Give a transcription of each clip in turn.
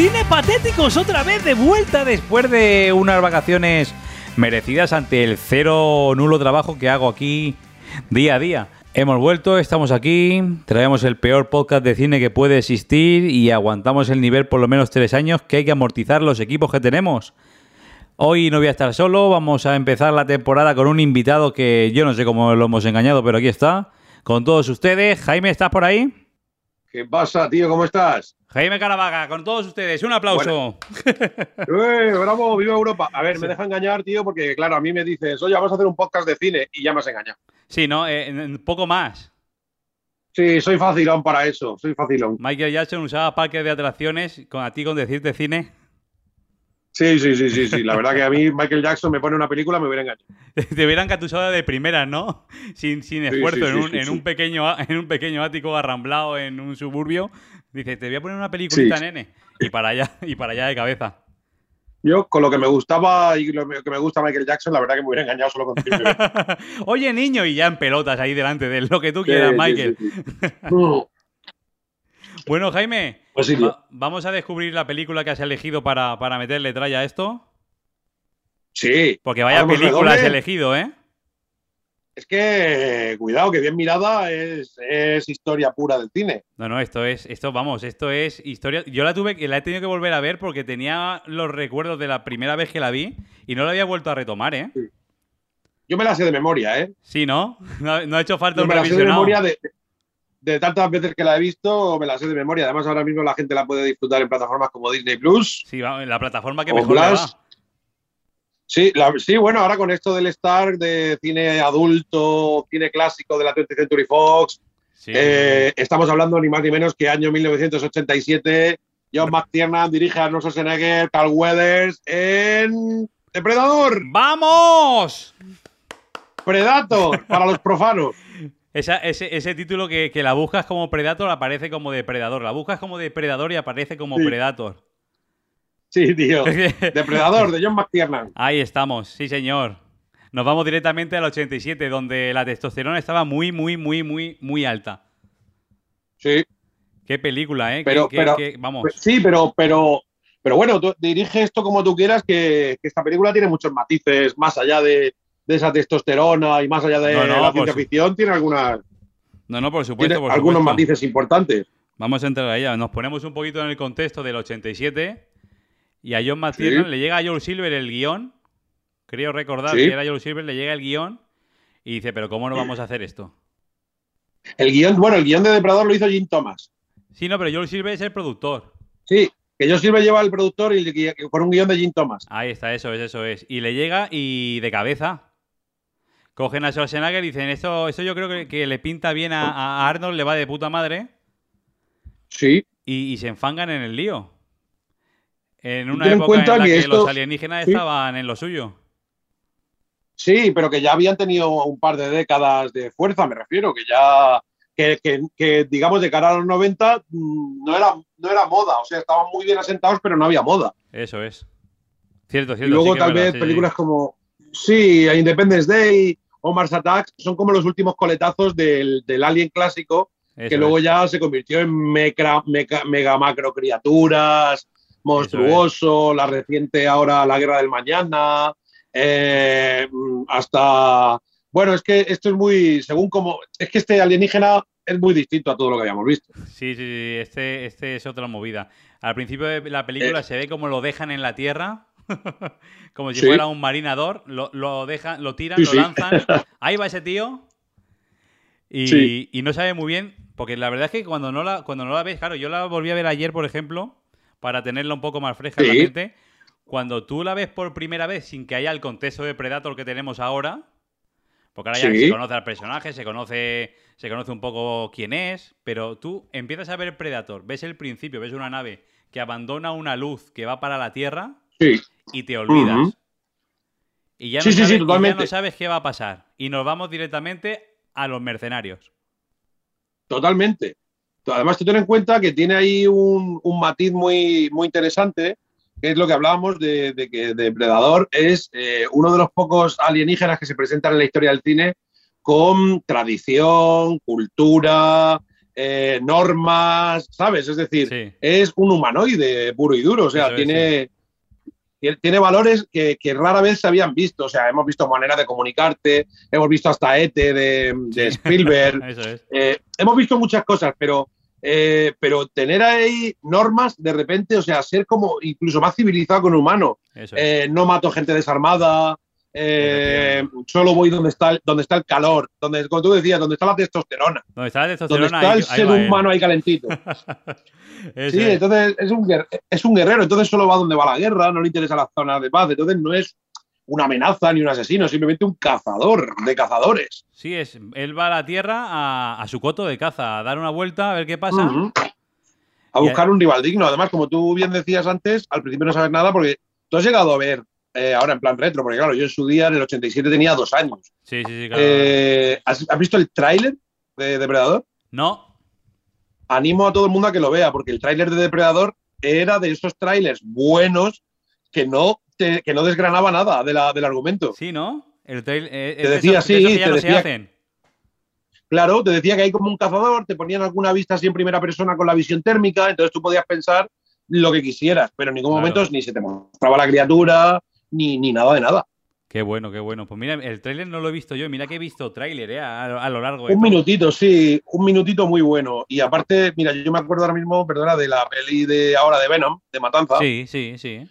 Cine Patéticos otra vez de vuelta después de unas vacaciones merecidas ante el cero nulo trabajo que hago aquí día a día. Hemos vuelto, estamos aquí, traemos el peor podcast de cine que puede existir y aguantamos el nivel por lo menos tres años que hay que amortizar los equipos que tenemos. Hoy no voy a estar solo, vamos a empezar la temporada con un invitado que yo no sé cómo lo hemos engañado, pero aquí está, con todos ustedes. Jaime, ¿estás por ahí? ¿Qué pasa, tío? ¿Cómo estás? Jaime Caravaca, con todos ustedes, un aplauso. ¡Eh, bravo! ¡Viva Europa! A ver, me deja engañar, tío, porque claro, a mí me dices, oye, vamos a hacer un podcast de cine y ya me has engañado. Sí, ¿no? Eh, poco más. Sí, soy facilón para eso, soy facilón. Michael Jackson usaba parques de atracciones con a ti con decirte cine. Sí, sí, sí, sí, sí. La verdad que a mí Michael Jackson me pone una película me hubiera engañado. Te hubieran catusado de primera, ¿no? Sin, sin esfuerzo, en, un, en, un pequeño, en un pequeño ático arramblado en un suburbio. Dice, te voy a poner una peliculita, nene. Y para allá, y para allá de cabeza. Yo, con lo que me gustaba y lo que me gusta Michael Jackson, la verdad que me hubiera engañado solo con Oye, niño, y ya en pelotas ahí delante de lo que tú quieras, Michael. bueno, Jaime, pues ¿vamos a descubrir la película que has elegido para, para meterle tralla a esto? Sí. Porque vaya película has elegido, ¿eh? Es que, cuidado, que bien mirada es, historia pura del cine. No, no, esto es, esto, vamos, esto es historia. Yo la tuve, la he tenido que volver a ver porque tenía los recuerdos de la primera vez que la vi y no la había vuelto a retomar, ¿eh? Yo me la sé de memoria, ¿eh? Sí, ¿no? No, ha hecho falta Yo un me la sé de memoria de, tantas veces que la he visto, me la sé de memoria. Además, ahora mismo la gente la puede disfrutar en plataformas como Disney Plus. Sí, en la plataforma que mejor va. Sí, sí, bueno, ahora con esto del Star de cine adulto, cine clásico de la 20th Century Fox, eh, estamos hablando ni más ni menos que año 1987. John McTiernan dirige a Arnold Schwarzenegger, Carl Weathers en Depredador. ¡Vamos! Predator, para los profanos. ese, título que, la buscas como Predator aparece como Depredador. La buscas como Depredador y aparece como Predator. Sí, tío. Depredador, de John McTiernan. Ahí estamos, sí, señor. Nos vamos directamente al 87, donde la testosterona estaba muy, muy, muy, muy, muy alta. Sí. Qué película, ¿eh? Pero, pero vamos. Pues sí, pero, pero, pero bueno, tú dirige esto como tú quieras, que, esta película tiene muchos matices, más allá de, esa testosterona y más allá de la ciencia ficción, tiene algunas. No, no, por supuesto. algunos matices importantes. Vamos a entrar a ella. Nos ponemos un poquito en el contexto del 87 y a John McTiernan le llega a Joel Silver el guion. Creo recordar que era Joel Silver, le llega el guion y dice, pero ¿cómo no vamos a hacer esto? El guion, bueno, el guion de Depredador lo hizo Jim Thomas. Sí, no, pero Joel Silver es el productor. Sí, que Joel Silver lleva el productor y por un guion de Jim Thomas. Ahí está, eso es, eso es. Y le llega y de cabeza. Cogen a Schwarzenegger y dicen, esto, esto yo creo que, le pinta bien a, Arnold, le va de puta madre. Sí. y se enfangan en el lío. En una época en la que, los alienígenas estaban en lo suyo. Sí, pero que ya habían tenido un par de décadas de fuerza, me refiero, que ya, que, digamos, de cara a los 90 mm, no era, no era moda, o sea, estaban muy bien asentados, pero no había moda. Eso es. Cierto, cierto. Y luego tal vez películas como, sí, Independence Day o Mars Attacks son como los últimos coletazos del, Alien clásico, que luego ya se convirtió en mega, mega macro criaturas, monstruoso, la reciente ahora La Guerra del Mañana, eh, hasta... Bueno, es que esto es muy, según como, es que este alienígena es muy distinto a todo lo que habíamos visto. Sí, sí, este, este es otra movida. Al principio de la película eh. se ve como lo dejan en la Tierra, como si fuera un marinador, lo, dejan, lo tiran, lo lanzan, ahí va ese tío, y, y, no sabe muy bien, porque la verdad es que cuando no, la, cuando no la ves, claro, yo la volví a ver ayer, por ejemplo, para tenerla un poco más fresca en la mente. Cuando tú la ves por primera vez sin que haya el contexto de Predator que tenemos ahora, porque ahora ya se conoce al personaje, se conoce, se conoce un poco quién es, pero tú empiezas a ver Predator, ves el principio, ves una nave que abandona una luz que va para la Tierra y te olvidas. Y ya no, sabes, y ya no sabes qué va a pasar. Y nos vamos directamente a los mercenarios. Totalmente. Además, tú ten en cuenta que tiene ahí un, matiz muy, muy interesante, que es lo que hablábamos de, que Depredador es eh, uno de los pocos alienígenas que se presentan en la historia del cine con tradición, cultura, eh, normas, ¿sabes? Es decir, es un humanoide puro y duro, o sea, tiene, tiene valores que, rara vez se habían visto, o sea, hemos visto maneras de comunicarte, hemos visto hasta ETE de, Spielberg, eh, hemos visto muchas cosas, pero eh, pero tener ahí normas de repente, o sea, ser como incluso más civilizado con un humano. Eh, no mato gente desarmada, eh, solo voy donde está, el, donde está el calor, donde, como tú decías, donde está la testosterona. Donde está la testosterona. Donde está el ser humano ahí calentito. sí, entonces es un, es un guerrero, entonces solo va donde va la guerra, no le interesa la zona de paz, entonces no es una amenaza ni un asesino, simplemente un cazador de cazadores. Sí, es, él va a la tierra a, su coto de caza, a dar una vuelta, a ver qué pasa. A buscar un rival digno. Además, como tú bien decías antes, al principio no sabes nada porque tú has llegado a ver, eh, ahora en plan retro, porque claro, yo en su día, en el 87, tenía dos años. Sí, sí, sí, claro. Eh, ¿has, visto el tráiler de Depredador? No. Animo a todo el mundo a que lo vea, porque el tráiler de Depredador era de esos trailers buenos que no que no desgranaba nada del argumento. Sí, ¿no? El eh, te decía, sí, te decía, Claro, te decía que hay como un cazador, te ponían alguna vista así en primera persona con la visión térmica, entonces tú podías pensar lo que quisieras, pero en ningún momento ni se te mostraba la criatura, ni, ni nada de nada. Qué bueno, qué bueno. Pues mira, el tráiler no lo he visto yo. Mira que he visto tráiler ¿eh? a, lo largo de. Un minutito, sí. Un minutito muy bueno. Y aparte, mira, yo me acuerdo ahora mismo, perdona, de la peli de ahora de Venom, de Matanza. Sí, sí, sí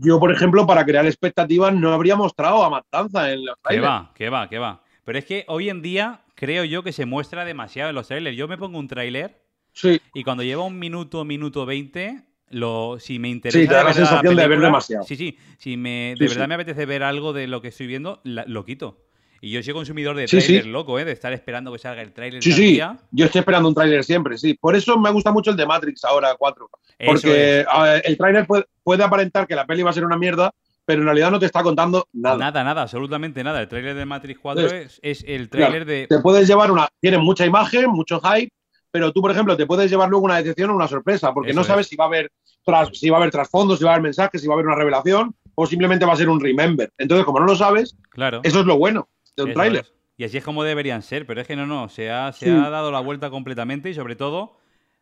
yo, por ejemplo, para crear expectativas no habría mostrado a Matanza en los trailers. Que va, que va, que va. Pero es que hoy en día creo yo que se muestra demasiado en los trailers. Yo me pongo un trailer sí. y cuando lleva un minuto, minuto veinte, lo, si me interesa. Sí, te da la sensación de ver demasiado. Sí, sí. Si me, de verdad me apetece ver algo de lo que estoy viendo, lo quito. Y yo soy consumidor de trailers loco, ¿eh? De estar esperando que salga el trailer. Sí, sí. Yo estoy esperando un trailer siempre, sí. Por eso me gusta mucho el de Matrix ahora, 4. Porque el trailer puede, aparentar que la peli va a ser una mierda, pero en realidad no te está contando nada. Nada, nada, absolutamente nada. El trailer de Matrix 4 es, el trailer de. Te puedes llevar una. Tiene mucha imagen, mucho hype, pero tú, por ejemplo, te puedes llevar luego una decepción o una sorpresa, porque no sabes si va a haber si va a haber trasfondos, si va a haber mensajes, si va a haber una revelación, o simplemente va a ser un remember. Entonces, como no lo sabes, claro. eso es lo bueno de un tráiler. Y así es como deberían ser, pero es que no, no, se ha, se ha dado la vuelta completamente y sobre todo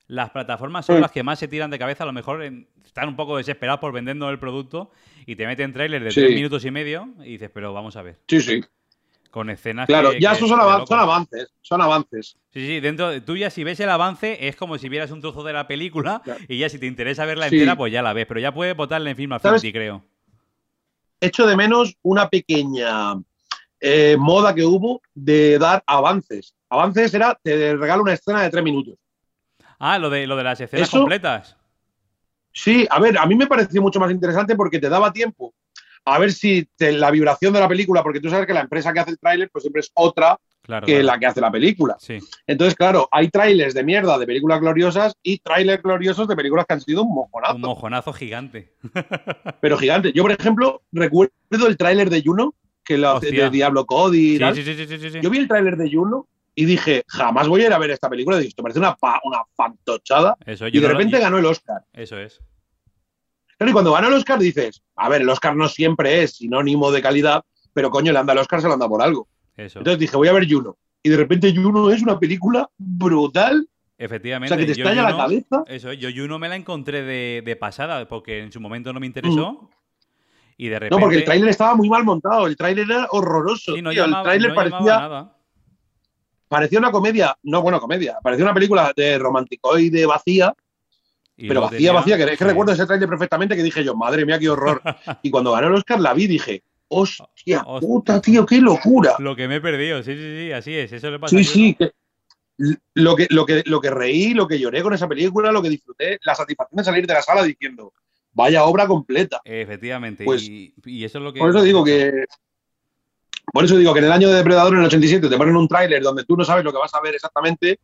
las plataformas son las que más se tiran de cabeza, a lo mejor están un poco desesperados por vendiendo el producto y te meten trailers de tres minutos y medio y dices, pero vamos a ver. Sí, sí. Con escenas. Claro, ya son, avances, son avances. Sí, sí, dentro tú ya si ves el avance es como si vieras un trozo de la película y ya si te interesa verla entera, pues ya la ves, pero ya puedes botarle en Film Affinity, creo. Echo de menos una pequeña eh, moda que hubo de dar avances. Avances era, te regalo una escena de tres minutos. Ah, lo de, lo de las escenas completas. Sí, a ver, a mí me pareció mucho más interesante porque te daba tiempo a ver si la vibración de la película, porque tú sabes que la empresa que hace el tráiler pues siempre es otra que la que hace la película. Sí. Entonces, claro, hay trailers de mierda de películas gloriosas y trailers gloriosos de películas que han sido un mojonazo. Un mojonazo gigante. Pero gigante. Yo, por ejemplo, recuerdo el tráiler de Juno, que lo de Diablo Cody. Sí, sí, sí, Yo vi el tráiler de Juno y dije, jamás voy a ir a ver esta película. Y dije, esto parece una, una fantochada. y de repente ganó el Oscar. Eso es. Pero y cuando ganó el Oscar dices, a ver, el Oscar no siempre es sinónimo de calidad, pero coño, le anda el Oscar, se lo anda por algo. Entonces dije, voy a ver Juno. Y de repente Juno es una película brutal. Efectivamente. O sea, que te estalla la cabeza. Eso, yo Juno me la encontré de, pasada, porque en su momento no me interesó. Mm. Y de repente... No, porque el tráiler estaba muy mal montado, el tráiler era horroroso. el tráiler parecía... Parecía una comedia, no, bueno, comedia, parecía una película de romanticoide vacía, pero vacía, vacía, que, es que recuerdo ese tráiler perfectamente que dije yo, madre mía, qué horror. y cuando ganó el Oscar la vi dije, hostia puta, tío, qué locura. Lo que me he perdido, sí, sí, sí, así es, eso le pasa. Sí, sí, lo, que, lo, que, lo que reí, lo que lloré con esa película, lo que disfruté, la satisfacción de salir de la sala diciendo, vaya obra completa. Efectivamente. Pues, y, eso es lo que. Por eso digo que. Por eso digo que en el año de Depredador, en el 87, te ponen un tráiler donde tú no sabes lo que vas a ver exactamente.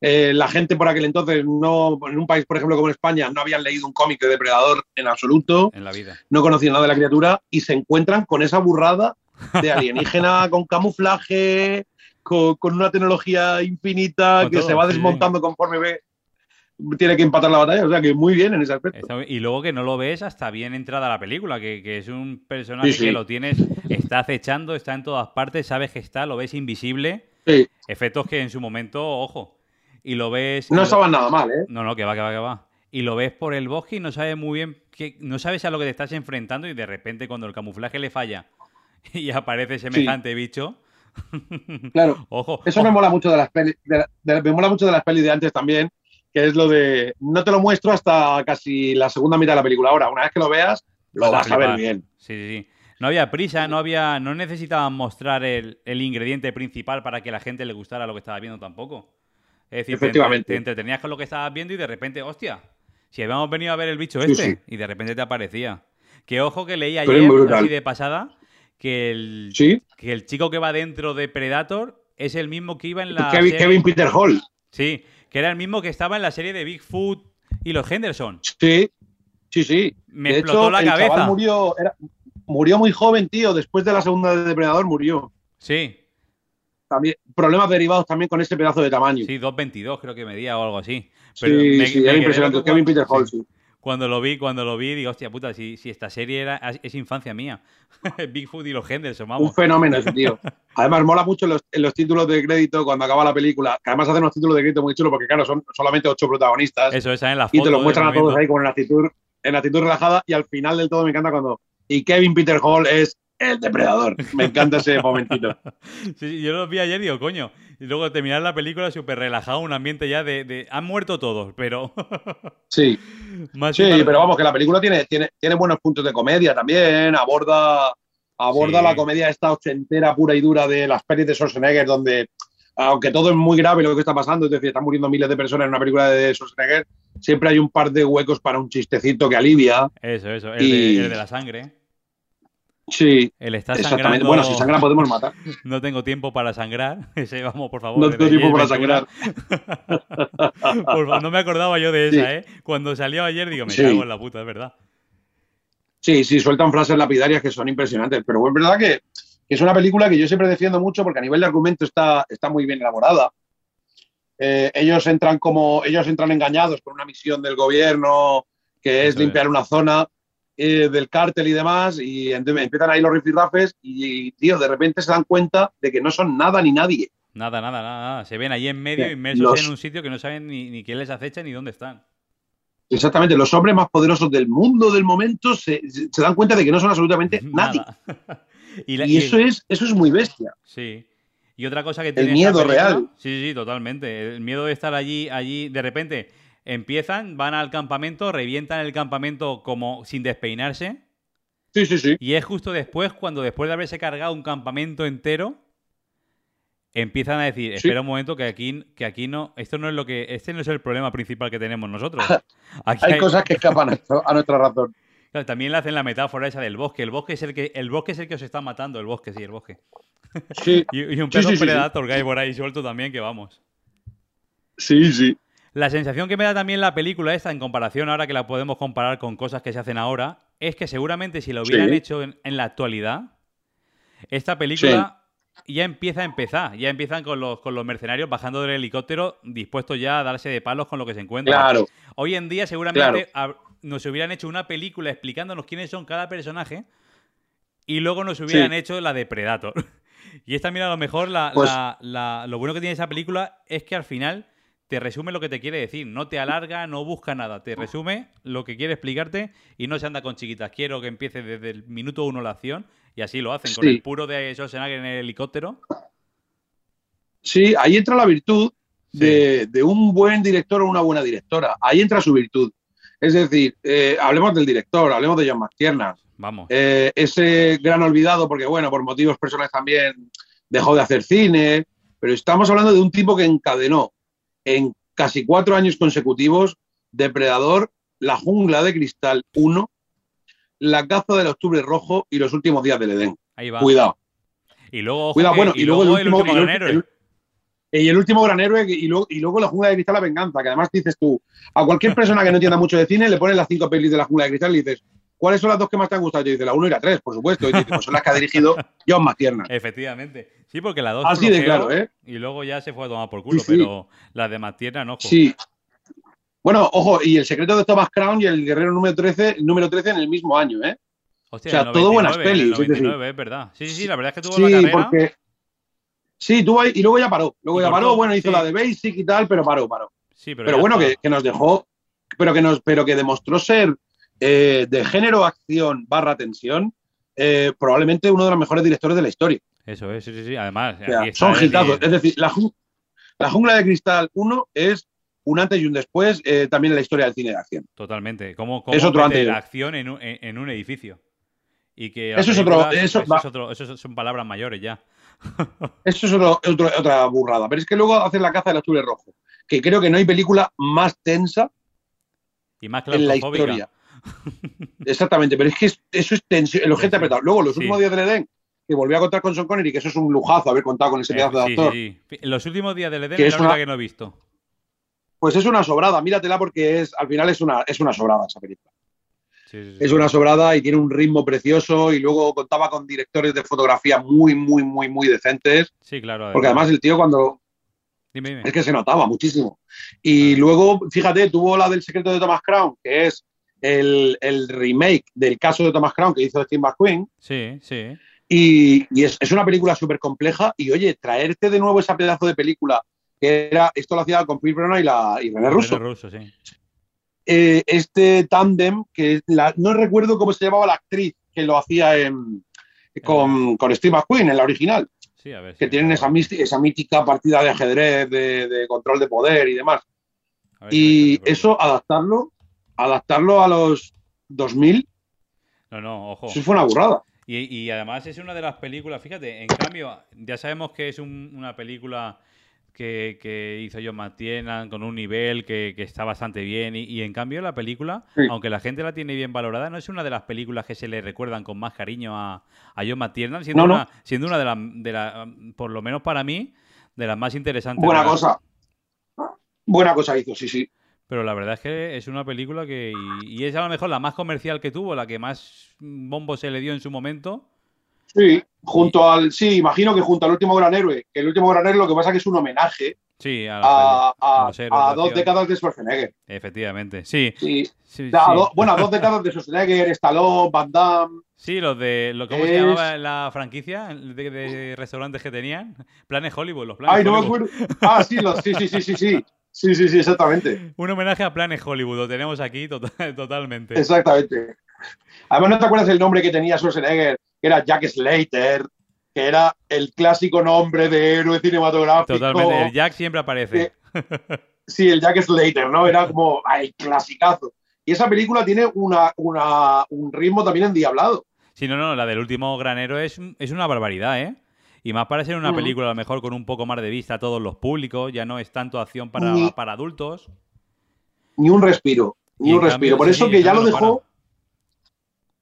Eh, la gente por aquel entonces, no, en un país, por ejemplo, como en España, no habían leído un cómic de Depredador en absoluto. En la vida. No conocían nada de la criatura y se encuentran con esa burrada de alienígena con camuflaje, con, una tecnología infinita que se va desmontando conforme ve tiene que empatar la batalla. O sea que muy bien en ese aspecto. Y luego que no lo ves hasta bien entrada la película, que, es un personaje que lo tienes, está acechando, está en todas partes, sabes que está, lo ves invisible. Efectos que en su momento, ojo. Y lo ves... No estaban nada mal, ¿eh? No, no, que va, que va, que va. Y lo ves por el bosque y no sabes muy bien, que, no sabes a lo que te estás enfrentando y de repente cuando el camuflaje le falla y aparece semejante bicho... Claro. Ojo. Eso me mola mucho de las pelis, me mola mucho de las pelis de antes también, que es lo de no te lo muestro hasta casi la segunda mitad de la película. Ahora, una vez que lo veas, lo vas a ver bien. Sí, sí, sí. No había prisa, no había, no necesitaban mostrar el, ingrediente principal para que la gente le gustara lo que estaba viendo tampoco. Es decir, Te, entretenías con lo que estabas viendo y de repente, hostia, si habíamos venido a ver el bicho este, y de repente te aparecía. Que ojo que leí ayer, así de pasada, que el, que el chico que va dentro de Predator es el mismo que iba en la. Kevin, Peter Hall. Sí, que era el mismo que estaba en la serie de Bigfoot y los Henderson. Sí, sí, sí. Me explotó la cabeza. murió, murió muy joven, tío. Después de la segunda de Depredador murió. Sí. También, problemas derivados también con ese pedazo de tamaño. Sí, 2.22 creo que medía o algo así. sí, sí, era impresionante. Kevin Peter Hall, sí cuando lo vi, cuando lo vi, digo, hostia puta, si, si esta serie era, es infancia mía. Bigfoot y los Henderson, vamos. Un fenómeno ese tío. Además, mola mucho los, en los títulos de crédito cuando acaba la película, que además hacen unos títulos de crédito muy chulos porque, claro, son solamente ocho protagonistas. Eso, esa en la foto. Y te lo muestran a todos ahí con la actitud, en actitud relajada y al final del todo me encanta cuando... Y Kevin Peter Hall es el depredador. Me encanta ese momentito. Sí, yo lo vi ayer y digo, coño. Y luego terminar la película súper relajado, un ambiente ya de, Han muerto todos, pero. sí. sí, pero vamos, que la película tiene, tiene, tiene buenos puntos de comedia también. Aborda, aborda la comedia esta ochentera pura y dura de las pelis de Schwarzenegger, donde. Aunque todo es muy grave lo que está pasando, es decir, están muriendo miles de personas en una película de Schwarzenegger, siempre hay un par de huecos para un chistecito que alivia. Eso, eso, el de la sangre. Sí. Él está exactamente. Bueno, si sangra podemos matar. No tengo tiempo para sangrar. Ese, vamos, por favor. No tengo tiempo para sangrar. no me acordaba yo de esa, ¿eh? Cuando salió ayer digo, me cago en la puta, es verdad. Sí, sí, sueltan frases lapidarias que son impresionantes. Pero es verdad que, es una película que yo siempre defiendo mucho porque a nivel de argumento está, está muy bien elaborada. Eh, ellos entran como ellos entran engañados por una misión del gobierno que es limpiar una zona eh, del cártel y demás, y empiezan ahí los rifirrafes y, tío, de repente se dan cuenta de que no son nada ni nadie. Nada, nada, nada. Se ven ahí en medio, inmersos en un sitio que no saben ni, ni quién les acecha ni dónde están. Exactamente, los hombres más poderosos del mundo del momento se, dan cuenta de que no son absolutamente nadie. y, eso es eso es muy bestia. Sí. Y otra cosa que tiene. El miedo real. Sí, sí, totalmente. El miedo de estar allí, allí, de repente Empiezan, van al campamento, revientan el campamento como sin despeinarse. Sí, sí, sí. Y es justo después, cuando después de haberse cargado un campamento entero, empiezan a decir, espera un momento que aquí, que aquí no, esto no es lo que, este no es el problema principal que tenemos nosotros. hay, cosas que escapan a, nuestra razón. también le hacen la metáfora esa del bosque. El bosque es el que, el bosque es el que os está matando, el bosque, sí, el bosque. Sí. y, un perro predator que hay por ahí suelto también, que vamos. Sí, sí. La sensación que me da también la película esta, en comparación ahora que la podemos comparar con cosas que se hacen ahora, es que seguramente si lo hubieran hecho en, la actualidad, esta película ya empieza a empezar. Ya empiezan con los, con los mercenarios bajando del helicóptero, dispuestos ya a darse de palos con lo que se encuentran. Claro. Hoy en día seguramente nos hubieran hecho una película explicándonos quiénes son cada personaje y luego nos hubieran hecho la de Predator. y esta, mira, a lo mejor pues lo bueno que tiene esa película es que al final te resume lo que te quiere decir. No te alarga, no busca nada. Te resume lo que quiere explicarte y no se anda con chiquitas. Quiero que empiece desde el minuto uno la acción y así lo hacen. Con el puro de Schwarzenegger en el helicóptero. Sí, ahí entra la virtud de, un buen director o una buena directora. Ahí entra su virtud. Es decir, eh, hablemos del director, hablemos de John McTiernan. Vamos. Eh, ese gran olvidado, porque bueno, por motivos personales también dejó de hacer cine, pero estamos hablando de un tipo que encadenó en casi cuatro años consecutivos, Depredador, La Jungla de Cristal 1, La Caza del Octubre Rojo y Los Últimos Días del Edén. Ahí va. Cuidado. Y luego, Cuidado, bueno, y, luego, el último, gran héroe. y el último gran héroe y luego, y luego La Jungla de Cristal, La Venganza, que además dices tú, a cualquier persona que no entienda mucho de cine le pones las cinco pelis de La Jungla de Cristal y dices, ¿cuáles son las dos que más te han gustado? Y dice, la 1 y la 3, por supuesto. Y dice, pues son las que ha dirigido John McTiernan. Efectivamente. Sí, porque la 2 Así de claro, ¿eh? Y luego ya se fue a tomar por culo, pero la de McTiernan, ojo. Sí. Bueno, ojo, y el secreto de Thomas Crown y el guerrero número 13, número 13 en el mismo año, ¿eh? Hostia, o sea, todo buenas pelis. es, verdad. Sí, sí, sí, la verdad es que tuvo la carrera. Porque, Sí, tuvo ahí, y luego ya paró. Luego ya paró, bueno, hizo la de Basic y tal, pero paró, paró. Sí, pero, bueno, que, nos dejó, pero que nos, pero que demostró ser eh, de género acción barra tensión, eh, probablemente uno de los mejores directores de la historia. Eso es, sí, sí, sí. Además, son gitazos. Es decir, la, Jungla de Cristal 1 es un antes y un después eh, también en la historia del cine de acción. Totalmente. ¿Cómo, cómo es otro antes. la acción en un, en un edificio? Y que eso es otro. Eso, es otro, eso son palabras mayores ya. Eso es otra burrada. Pero es que luego hacen la caza del azul y rojo. Que creo que no hay película más tensa y más en la historia. Exactamente, pero es que eso es tensión, el objeto apretado. Luego, los últimos días del Edén, que volví a contar con Sean Connery, que eso es un lujazo haber contado con ese pedazo de actor. Los últimos días del Edén es la que no he visto. Pues es una sobrada, míratela porque es, al final es una, es una sobrada esa película. es una sobrada y tiene un ritmo precioso y luego contaba con directores de fotografía muy, muy, muy, muy decentes. Sí, claro. Porque además el tío cuando... Es que se notaba muchísimo. Y luego, fíjate, tuvo la del secreto de Thomas Crown, que es el, remake del caso de Thomas Crown que hizo Steve McQueen. Sí, sí. Y, es, una película súper compleja. Y oye, traerte de nuevo ese pedazo de película, que era, esto lo hacía con Phil Brennan y, la, y René Russo. Russo sí. Eh, este tándem, que no recuerdo cómo se llamaba la actriz que lo hacía con, con, Steve McQueen en la original. Sí, a ver, que tienen esa, esa mítica partida de ajedrez, de, control de poder y demás. y eso, adaptarlo, adaptarlo a los 2000. No, no, ojo. Eso fue una burrada. Y, además es una de las películas, fíjate, en cambio, ya sabemos que es una película que, hizo John McTiernan con un nivel que, está bastante bien. Y, en cambio, la película, aunque la gente la tiene bien valorada, no es una de las películas que se le recuerdan con más cariño a, a John McTiernan, siendo, una, siendo una de las, de la, por lo menos para mí, de las más interesantes. Buena cosa. Buena cosa hizo, sí, sí. Pero la verdad es que es una película que. Y, es a lo mejor la más comercial que tuvo, la que más bombo se le dio en su momento. Sí, junto al. Sí, imagino que junto al último gran héroe. Que el último gran héroe lo que pasa es que es un homenaje. Sí, a, a, dos décadas de Schwarzenegger. Efectivamente, sí. bueno, a dos décadas de Schwarzenegger, Stallone, Van Damme. Sí, los de. Lo, ¿Cómo se llamaba la franquicia de, restaurantes que tenían? Planes Hollywood, los planes Ay, no me acuerdo. Ah, sí, los, sí, sí, sí, sí, sí. Sí, sí, sí, exactamente. Un homenaje a Planes Hollywood, lo tenemos aquí tota-, totalmente. Exactamente. Además, ¿no te acuerdas el nombre que tenía Schwarzenegger? Que era Jack Slater, que era el clásico nombre de héroe cinematográfico. Totalmente, el Jack siempre aparece. sí, el Jack Slater, ¿no? Era como, ay, clasicazo. Y esa película tiene una, un ritmo también endiablado. Sí, no, no, la del último granero es, es una barbaridad, ¿eh? Y más para ser una película a lo mejor con un poco más de vista a todos los públicos, ya no es tanto acción para, para adultos. Ni un respiro, ni un respiro. Por eso que ya lo dejó,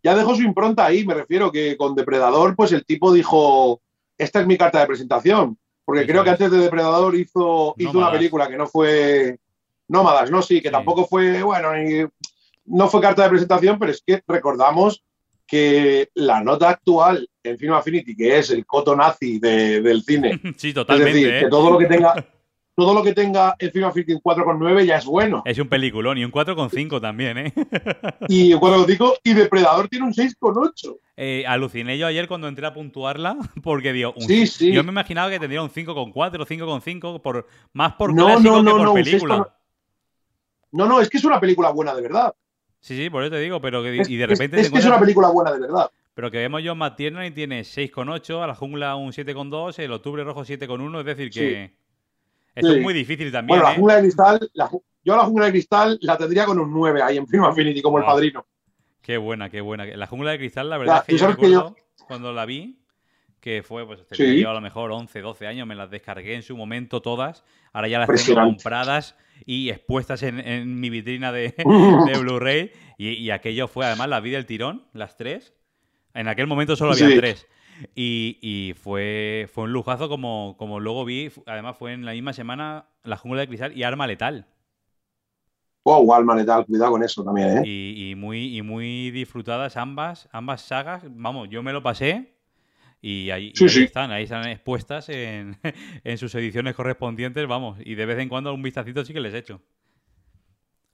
ya dejó su impronta ahí, me refiero que con Depredador, pues el tipo dijo, esta es mi carta de presentación. Porque creo que antes de Depredador hizo, hizo una película que no fue Nómadas, ¿no? Sí, que tampoco fue, bueno, no fue carta de presentación, pero es que recordamos que la nota actual en Film Affinity, que es el coto nazi del cine, sí, totalmente, es decir, que ¿eh? todo lo que tenga todo lo que tenga el Film Affinity en 4,9 ya es bueno. Es un peliculón y un 4,5 también, ¿eh? y un 4,5 y Depredador tiene un 6,8. Eh, aluciné yo ayer cuando entré a puntuarla porque dio un sí, sí. Yo me imaginaba que tendría un 5,4, 5,5 por más por no, clásico no, que por película. No, no, es que es una película buena de verdad. Sí, sí, por eso te digo, pero que y de repente. Es, que es una película buena, de verdad. Pero que vemos yo Matt y tiene 6,8, a la jungla un 7,2, el octubre rojo 7,1, es decir, que. Esto es muy difícil también. Bueno, la ¿eh? jungla de cristal, yo la jungla de cristal la tendría con un 9 ahí en Film Affinity, como el padrino. Qué buena, qué buena. La jungla de cristal, la verdad es que yo recuerdo cuando la vi, que fue, pues, tenía yo a lo mejor 11, 12 años, me las descargué en su momento todas, ahora ya las tengo compradas y expuestas en, mi vitrina de, Blu-ray. Y, aquello fue además la vida del tirón, las tres. En aquel momento solo había tres. Y, fue, fue un lujazo como, como luego vi. Además fue en la misma semana La Jungla de Cristal y Arma Letal. Wow, Arma Letal, cuidado con eso también, ¿eh? Y, muy, y muy disfrutadas ambas, ambas sagas. Vamos, yo me lo pasé y ahí, están, ahí están expuestas en, sus ediciones correspondientes, vamos, y de vez en cuando un vistacito sí que les he hecho.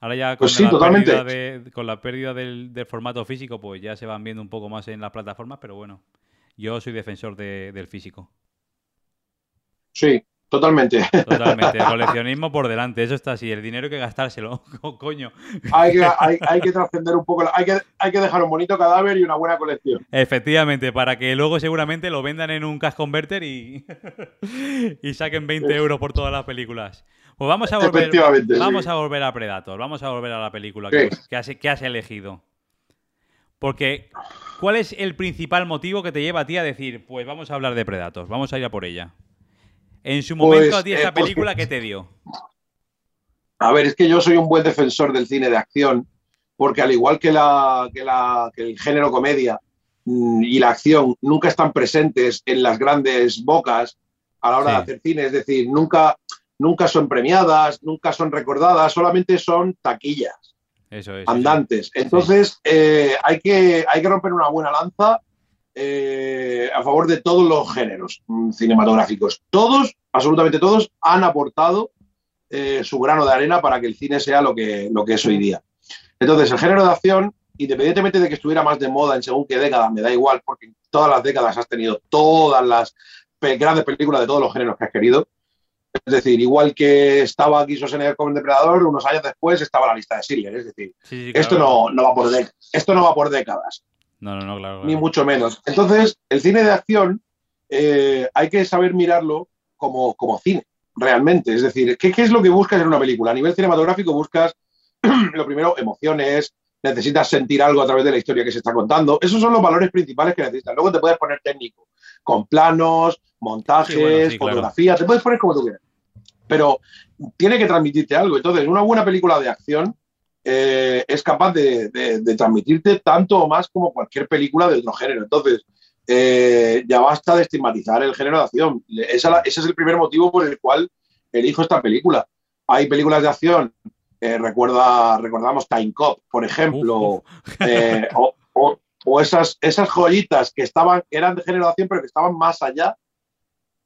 Ahora ya con, pues la, pérdida con la pérdida del, formato físico, pues ya se van viendo un poco más en las plataformas, pero bueno, yo soy defensor del físico. Sí, Totalmente. Totalmente. coleccionismo por delante. Eso está así. El dinero hay que gastárselo. coño. Hay que, trascender un poco. Hay que, hay que dejar un bonito cadáver y una buena colección. Efectivamente. Para que luego seguramente lo vendan en un cash converter y, y saquen 20 euros por todas las películas. Pues vamos a volver, vamos a, volver a Predator. Vamos a volver a la película que, has, que has elegido. Porque, ¿cuál es el principal motivo que te lleva a ti a decir, pues vamos a hablar de Predator, vamos a ir a por ella? En su momento, a ti esa eh, película, ¿qué te dio? A ver, es que yo soy un buen defensor del cine de acción, porque al igual que, la, que, el género comedia mm, y la acción nunca están presentes en las grandes bocas a la hora de hacer cine, es decir, nunca, nunca son premiadas, nunca son recordadas, solamente son taquillas. Eso es, andantes. Entonces, eh, hay, que, hay que romper una buena lanza eh, a favor de todos los géneros cinematográficos. Todos, absolutamente todos, han aportado eh, su grano de arena para que el cine sea lo que, lo que es hoy día. Entonces, el género de acción, independientemente de que estuviera más de moda en según qué década, me da igual, porque en todas las décadas has tenido todas las grandes películas de todos los géneros que has querido. Es decir, igual que estaba aquí Schwarzenegger como depredador, unos años después estaba la lista de Schindler. Es decir, esto, no, no va por esto no va por décadas. No, no, no, claro. Ni mucho menos. Entonces, el cine de acción eh, hay que saber mirarlo como, como cine, realmente. Es decir, ¿qué, es lo que buscas en una película? A nivel cinematográfico buscas, lo primero, emociones, necesitas sentir algo a través de la historia que se está contando. Esos son los valores principales que necesitas. Luego te puedes poner técnico, con planos, montajes, fotografía, te puedes poner como tú quieras. Pero tiene que transmitirte algo. Entonces, una buena película de acción eh, es capaz de, transmitirte tanto o más como cualquier película de otro género. Entonces, eh, ya basta de estigmatizar el género de acción. ese es el primer motivo por el cual elijo esta película. Hay películas de acción, eh, recuerda, recordamos Time Cop, por ejemplo, o, esas, esas joyitas que estaban, eran de género de acción, pero que estaban más allá.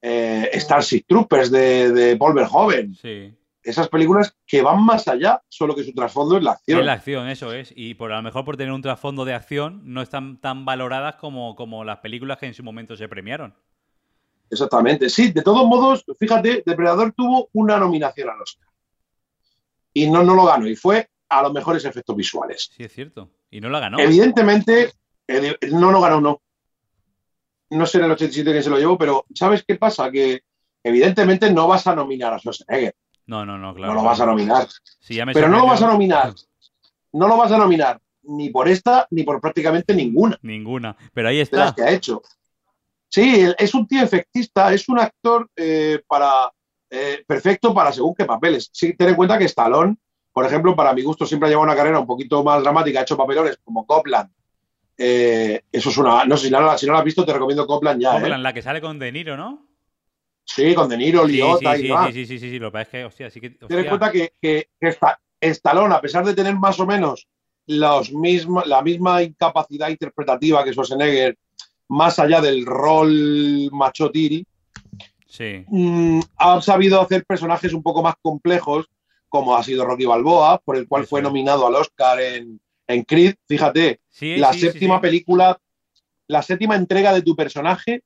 Starship Troopers de, de Paul Verhoeven. Sí esas películas que van más allá, solo que su trasfondo es la acción. Es la acción, eso es. Y por a lo mejor por tener un trasfondo de acción, no están tan valoradas como, como las películas que en su momento se premiaron. Exactamente. Sí, de todos modos, fíjate, Depredador tuvo una nominación al Oscar. Y no, no lo ganó. Y fue a los mejores efectos visuales. Sí, es cierto. Y no lo ganó. Evidentemente, no lo ganó, no. No sé en el 87 quién se lo llevó, pero ¿sabes qué pasa? Que evidentemente no vas a nominar a Schwarzenegger no, no, no, claro. No lo vas a nominar. Pero no lo vas a nominar. No lo vas a nominar ni por esta ni por prácticamente ninguna. Ninguna. Pero ahí está. las que ha hecho. Sí, es un tío efectista, es un actor eh, para eh, perfecto para según qué papeles. Sí, ten en cuenta que Stallone, por ejemplo, para mi gusto siempre ha llevado una carrera un poquito más dramática, ha hecho papelones como Copland. Eh, eso es una. No sé si no, si no has visto, te recomiendo Copland ya. Copland, la que sale con De Niro, ¿no? Sí, con De Niro, Liotta sí, y sí, Sí, sí, sí, sí, lo que pasa es que, hostia, sí que. Ten en cuenta que, que, Stallone, a pesar de tener más o menos los la misma incapacidad interpretativa que Schwarzenegger, más allá del rol macho tiri, sí. Mm, ha sabido hacer personajes un poco más complejos, como ha sido Rocky Balboa, por el cual fue nominado al Oscar en, en Creed. Fíjate, la séptima película, la séptima entrega de tu personaje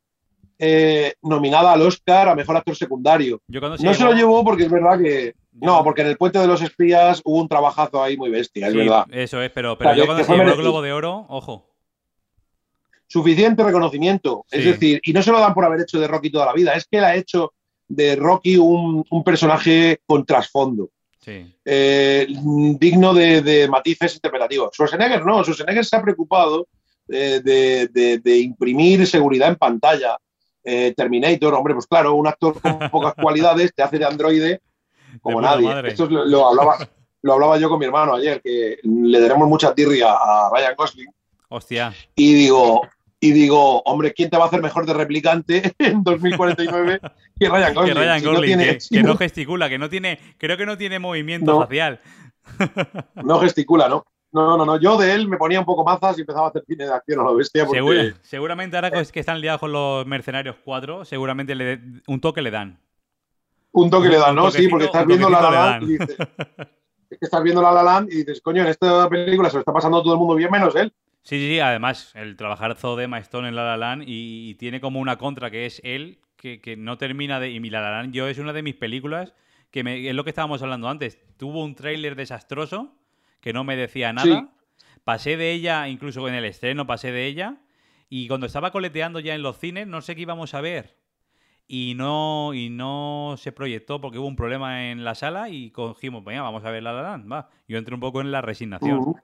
eh, nominada al Oscar a Mejor Actor Secundario. no se lo llevó porque es verdad que... No, porque en el Puente de los Espías hubo un trabajazo ahí muy bestia, es verdad. Eso es, pero, pero yo cuando se llevó el Globo de Oro, ojo. Suficiente reconocimiento. Es decir, y no se lo dan por haber hecho de Rocky toda la vida, es que él ha hecho de Rocky un, personaje con trasfondo. Eh, digno de, matices interpretativos. Schwarzenegger no, Schwarzenegger se ha preocupado eh, de, imprimir seguridad en pantalla, eh, Terminator, hombre, pues claro, un actor con pocas cualidades te hace de androide como nadie. Esto lo, hablaba, lo hablaba yo con mi hermano ayer, que le daremos mucha tirria a Ryan Gosling. Hostia. Y digo, y digo, hombre, ¿quién te va a hacer mejor de replicante en 2049 que Ryan Gosling? Que Ryan Gosling, que, no gesticula, que no tiene, creo que no tiene movimiento facial. no gesticula, ¿no? No, no, no. Yo de él me ponía un poco mazas y empezaba a hacer cine de acción a lo bestia. seguramente ahora que están liados con los Mercenarios 4, seguramente le un toque le dan. Un toque le dan, ¿no? Sí, porque estás viendo La La y dices, estás viendo La La Land y dices, coño, en esta película se lo está pasando todo el mundo bien menos él. Sí, sí, sí. Además, el trabajar de Stone en La La Land y, tiene como una contra que es él que, no termina de... Y La yo es una de mis películas que es lo que estábamos hablando antes. Tuvo un tráiler desastroso que no me decía nada. Pasé de ella, incluso en el estreno pasé de ella. Y cuando estaba coleteando ya en los cines, no sé qué íbamos a ver. Y no, y no se proyectó porque hubo un problema en la sala y cogimos, venga, vamos a ver La La va. Yo entré un poco en la resignación.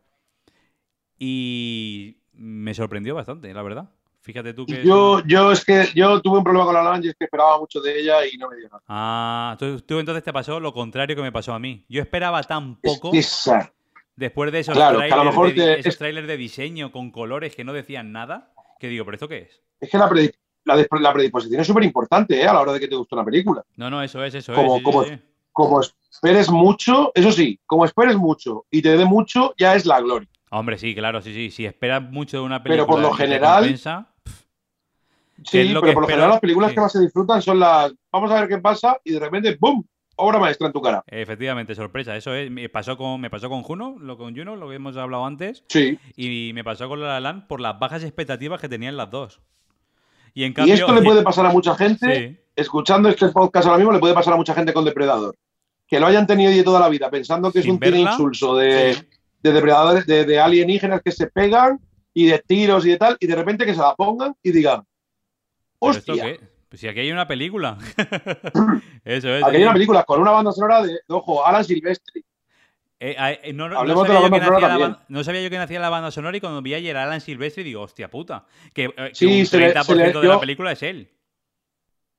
Y me sorprendió bastante, la verdad. Fíjate tú que. Yo, yo es que yo tuve un problema con la Land y es que esperaba mucho de ella y no me dio nada. Ah, tú, entonces te pasó lo contrario que me pasó a mí. Yo esperaba tan poco. Después de esos trailers, de, trailers de diseño con colores que no decían nada, que digo, ¿pero esto qué es? Es que la, la, predisposición es súper importante ¿eh? a la hora de que te guste una película. No, no, eso es, eso como, es. como, como esperes mucho, eso sí, como esperes mucho y te dé mucho, ya es la gloria. Hombre, sí, claro, sí, sí. Si esperas mucho de una película. Pero por lo general. Sí, pero por lo general las películas que más se disfrutan son las. Vamos a ver qué pasa y de repente, ¡bum! Obra maestra en tu cara. Efectivamente, sorpresa. Eso es. Me pasó con, me pasó con Juno, lo con Juno, lo que hemos hablado antes. Sí. Y me pasó con La La por las bajas expectativas que tenían las dos. Y, en cambio, y esto le puede pasar a mucha gente, escuchando este podcast ahora mismo, le puede pasar a mucha gente con Depredador. Que lo hayan tenido de toda la vida, pensando que es un tiro insulso de, de depredadores, de, de, alienígenas que se pegan y de tiros y de tal, y de repente que se la pongan y digan, ¡hostia! Pues si aquí hay una película. Eso es. Aquí hay una película con una banda sonora de, ojo, Alan Silvestri. Eh, eh, no, Hablemos sabía de la banda sonora la, no sabía yo que nacía la banda sonora y cuando vi ayer a Alan Silvestri digo, hostia puta, que, eh, sí, un 30% de la película es él.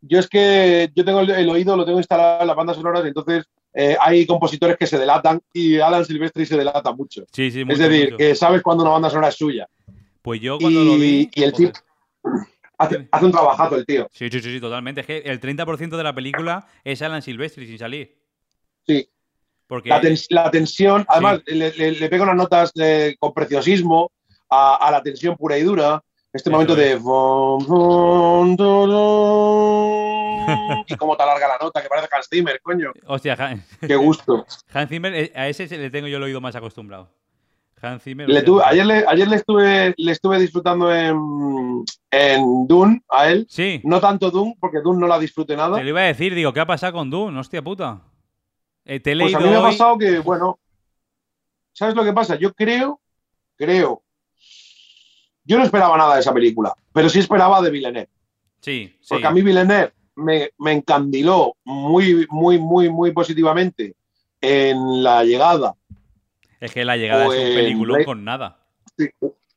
Yo es que yo tengo el, oído, lo tengo instalado en las bandas sonoras, entonces eh, hay compositores que se delatan y Alan Silvestri se delata mucho. Sí, sí, mucho, Es decir, que sabes cuando una banda sonora es suya. Pues yo cuando lo vi. Y el tío. Hace, un trabajazo el tío. Sí, sí, sí, totalmente. Es que el 30% de la película es Alan Silvestri sin salir. Sí. Porque... La, tensión, además, le, pega unas notas con preciosismo a, la tensión pura y dura. Este momento de. y cómo te alarga la nota, que parece Hans Zimmer, coño. Hostia, qué gusto. Hans Zimmer, eh, a ese le tengo yo el oído más acostumbrado. Hans Zimmer. ayer le, ayer le, estuve, le estuve disfrutando en, en Dune a él. Sí. No tanto Dune, porque Dune no la disfrute nada. Te lo iba a decir, digo, ¿qué ha pasado con Dune? Hostia puta. Eh, pues a mí me ha pasado que, bueno, ¿sabes lo que pasa? Yo creo, creo. Yo no esperaba nada de esa película, pero sí esperaba de Villeneuve. Sí, sí. Porque a mí Villeneuve me, encandiló muy, muy, muy, muy positivamente en la llegada. Es que la llegada es un peliculón con nada.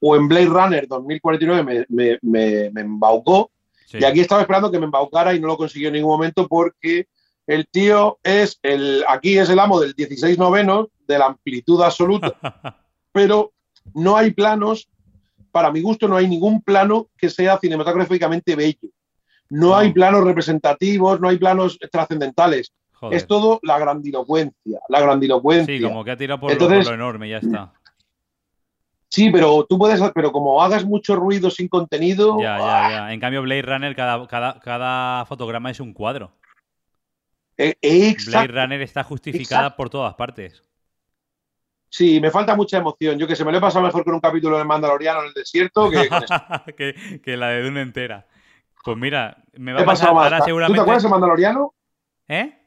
o en Blade Runner 2049 me, me, me, embaucó. Y aquí estaba esperando que me embaucara y no lo consiguió en ningún momento porque el tío es el, aquí es el amo del 16 noveno, de la amplitud absoluta, pero no hay planos, para mi gusto no hay ningún plano que sea cinematográficamente bello. No, hay planos representativos, no hay planos trascendentales. Es todo la grandilocuencia, la grandilocuencia. Sí, como que ha tirado por, lo, enorme, ya está. Sí, pero tú puedes, pero como hagas mucho ruido sin contenido. Ya, ya, ya. En cambio, Blade Runner, cada, cada, cada fotograma es un cuadro. Eh, Blade Runner está justificada por todas partes. Sí, me falta mucha emoción. Yo que se me lo he pasado mejor con un capítulo de Mandaloriano en el desierto que, que, la de Dune entera. Pues mira, me va a pasar ahora seguramente. ¿Tú te acuerdas de Mandaloriano? ¿Eh?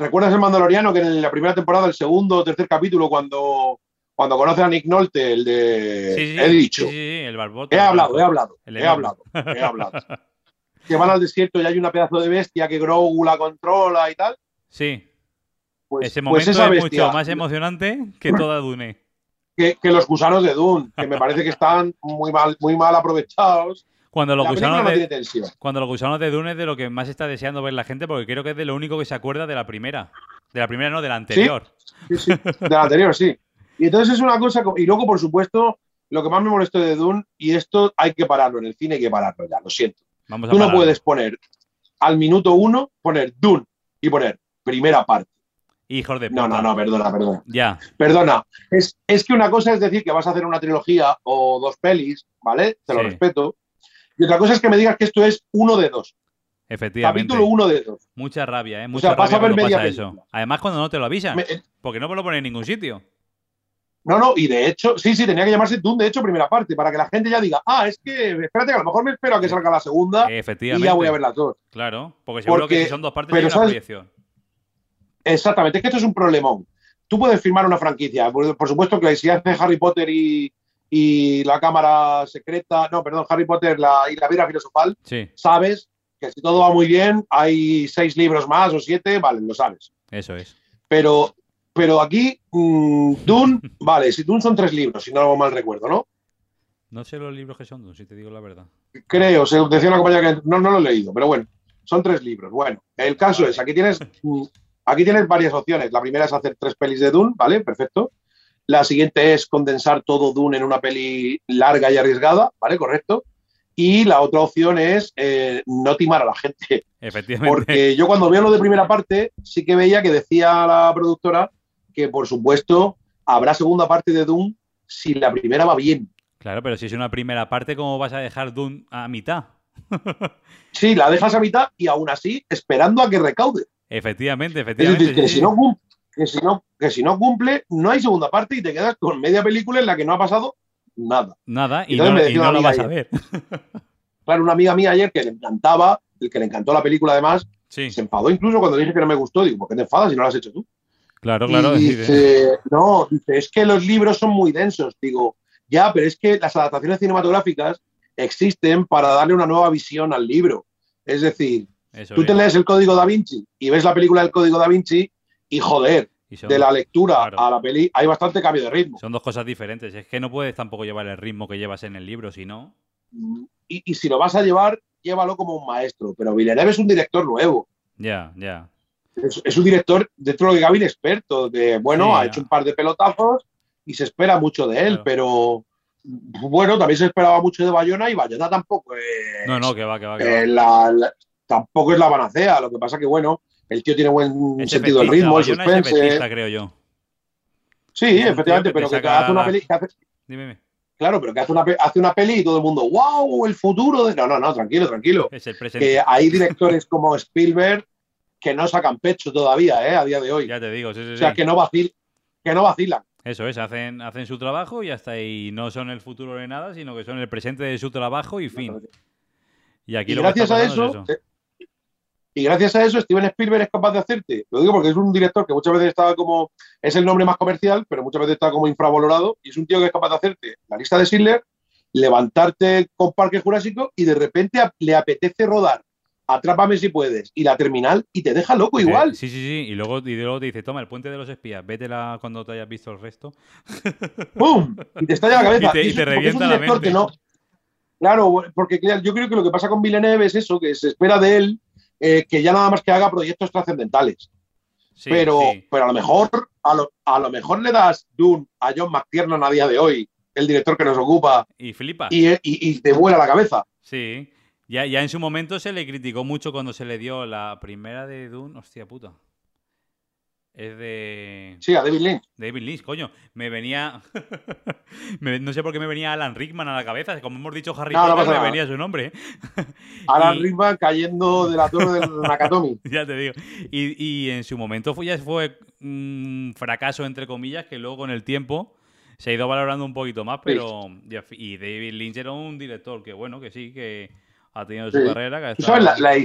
¿Recuerdas el Mandaloriano que en la primera temporada, el segundo o tercer capítulo, cuando, cuando conoce a Nick Nolte, el de. Sí, sí, he dicho. Sí, el barbote. He hablado, he hablado. He hablado, he hablado. que van al desierto y hay una pedazo de bestia que Grogu la controla y tal. Sí. Pues, Ese pues momento es mucho más emocionante que toda Dune. Que, los gusanos de Dune, que me parece que están muy mal, muy mal aprovechados. Cuando los, gusanos de, cuando los gusanos de Dune es de lo que más está deseando ver la gente, porque creo que es de lo único que se acuerda de la primera. De la primera, no, de la anterior. Sí, sí, de la anterior, sí. Y entonces es una cosa. Y luego, por supuesto, lo que más me molestó de Dune, y esto hay que pararlo en el cine, hay que pararlo ya, lo siento. Tú no puedes poner al minuto uno, poner Dune y poner primera parte. Hijos de puta. No, no, no, perdona, perdona. Ya. Perdona. Es, es, que una cosa es decir que vas a hacer una trilogía o dos pelis, ¿vale? Te lo respeto. Y otra cosa es que me digas que esto es uno de dos. Efectivamente. Capítulo uno de dos. Mucha rabia, ¿eh? Mucha o sea, rabia pasa eso. Además, cuando no te lo avisan. Eh, porque no lo ponen en ningún sitio. No, no, y de hecho, sí, sí, tenía que llamarse Dune, de hecho, primera parte, para que la gente ya diga, ah, es que, espérate, que a lo mejor me espero a que salga la segunda y ya voy a ver las dos. Claro, porque seguro que si son dos partes pero, una proyección. Exactamente, es que esto es un problemón. Tú puedes firmar una franquicia, por, supuesto que si haces Harry Potter y, la cámara secreta, no, perdón, Harry Potter y la vida filosofal, sabes que si todo va muy bien, hay seis libros más o siete, vale, lo sabes. Eso es. Pero pero aquí, mm, Dune, vale, si Dune son tres libros, si no mal recuerdo, ¿no? No sé los libros que son Dune, si te digo la verdad. Creo, se decía una compañera que no, no lo he leído, pero bueno, son tres libros. Bueno, el caso es, aquí tienes, mm, aquí tienes varias opciones. La primera es hacer tres pelis de Dune, ¿vale? Perfecto. La siguiente es condensar todo Dune en una peli larga y arriesgada, ¿vale? Correcto. Y la otra opción es eh, no timar a la gente. Efectivamente. Porque yo cuando veo lo de primera parte, sí que veía que decía la productora que, por supuesto, habrá segunda parte de Doom si la primera va bien. Claro, pero si es una primera parte, ¿cómo vas a dejar Doom a mitad? sí, la dejas a mitad y aún así esperando a que recaude. Efectivamente, efectivamente. Es decir, que, si no cumple, que, si no, cumple, no hay segunda parte y te quedas con media película en la que no ha pasado nada. Nada, y, no, lo vas a ver. claro, una amiga mía ayer que le encantaba, el que le encantó la película además, se enfadó incluso cuando dije que no me gustó. Digo, ¿por qué te enfadas si no lo has hecho tú? Claro, claro. dice, no, dice, es que los libros son muy densos. Digo, ya, pero es que las adaptaciones cinematográficas existen para darle una nueva visión al libro. Es decir, tú te lees el Código da Vinci y ves la película del Código da Vinci y joder, de la lectura a la peli hay bastante cambio de ritmo. Son dos cosas diferentes. Es que no puedes tampoco llevar el ritmo que llevas en el libro, si no. Y, y si lo vas a llevar, llévalo como un maestro. Pero Villeneuve es un director nuevo. Ya, ya es, un director dentro de lo que cabe experto, de bueno, ha hecho un par de pelotazos y se espera mucho de él, pero bueno, también se esperaba mucho de Bayona y Bayona tampoco es. No, no, que va, que va. tampoco es la panacea, lo que pasa que bueno, el tío tiene buen sentido del ritmo, el suspense. creo yo. Sí, efectivamente, pero que, hace una peli. Dime. Claro, pero que hace una, hace una peli y todo el mundo, wow, el futuro de. No, no, no, tranquilo, tranquilo. Es el presente. Que hay directores como Spielberg que no sacan pecho todavía, ¿eh? A día de hoy. Ya te digo, sí, sí, O sea, que no, vacil, que no vacilan. Eso es, hacen, hacen su trabajo y hasta ahí no son el futuro de nada, sino que son el presente de su trabajo y fin. Y aquí lo gracias a eso, eh, y gracias a eso Steven Spielberg es capaz de hacerte. Lo digo porque es un director que muchas veces estaba como es el nombre más comercial, pero muchas veces está como infravalorado y es un tío que es capaz de hacerte la lista de Schindler, levantarte con Parque Jurásico y de repente le apetece rodar Atrápame si puedes, y la terminal, y te deja loco igual. Sí, sí, sí, y luego, y luego te dice, toma, el puente de los espías, vétela cuando te hayas visto el resto. ¡Pum! Y te estalla la cabeza. y te, revienta la mente. no... Claro, porque yo creo que lo que pasa con Villeneuve es eso, que se espera de él eh, que ya nada más que haga proyectos trascendentales. pero, pero a lo mejor, a lo, a lo mejor le das Dune a John McTiernan a día de hoy, el director que nos ocupa. Y flipa. Y, y, y te vuela la cabeza. Sí. Ya, ya en su momento se le criticó mucho cuando se le dio la primera de Dune. Hostia puta. Es de. Sí, a David Lynch. David Lynch, coño. Me venía. no sé por qué me venía Alan Rickman a la cabeza. Como hemos dicho Harry Potter, me venía su nombre. Alan Rickman cayendo de la torre del Nakatomi. ya te digo. Y, y, en su momento fue, ya fue un fracaso, entre comillas, que luego con el tiempo se ha ido valorando un poquito más. Pero. Y David Lynch era un director que, bueno, que sí, que ha tenido su carrera. sabes la,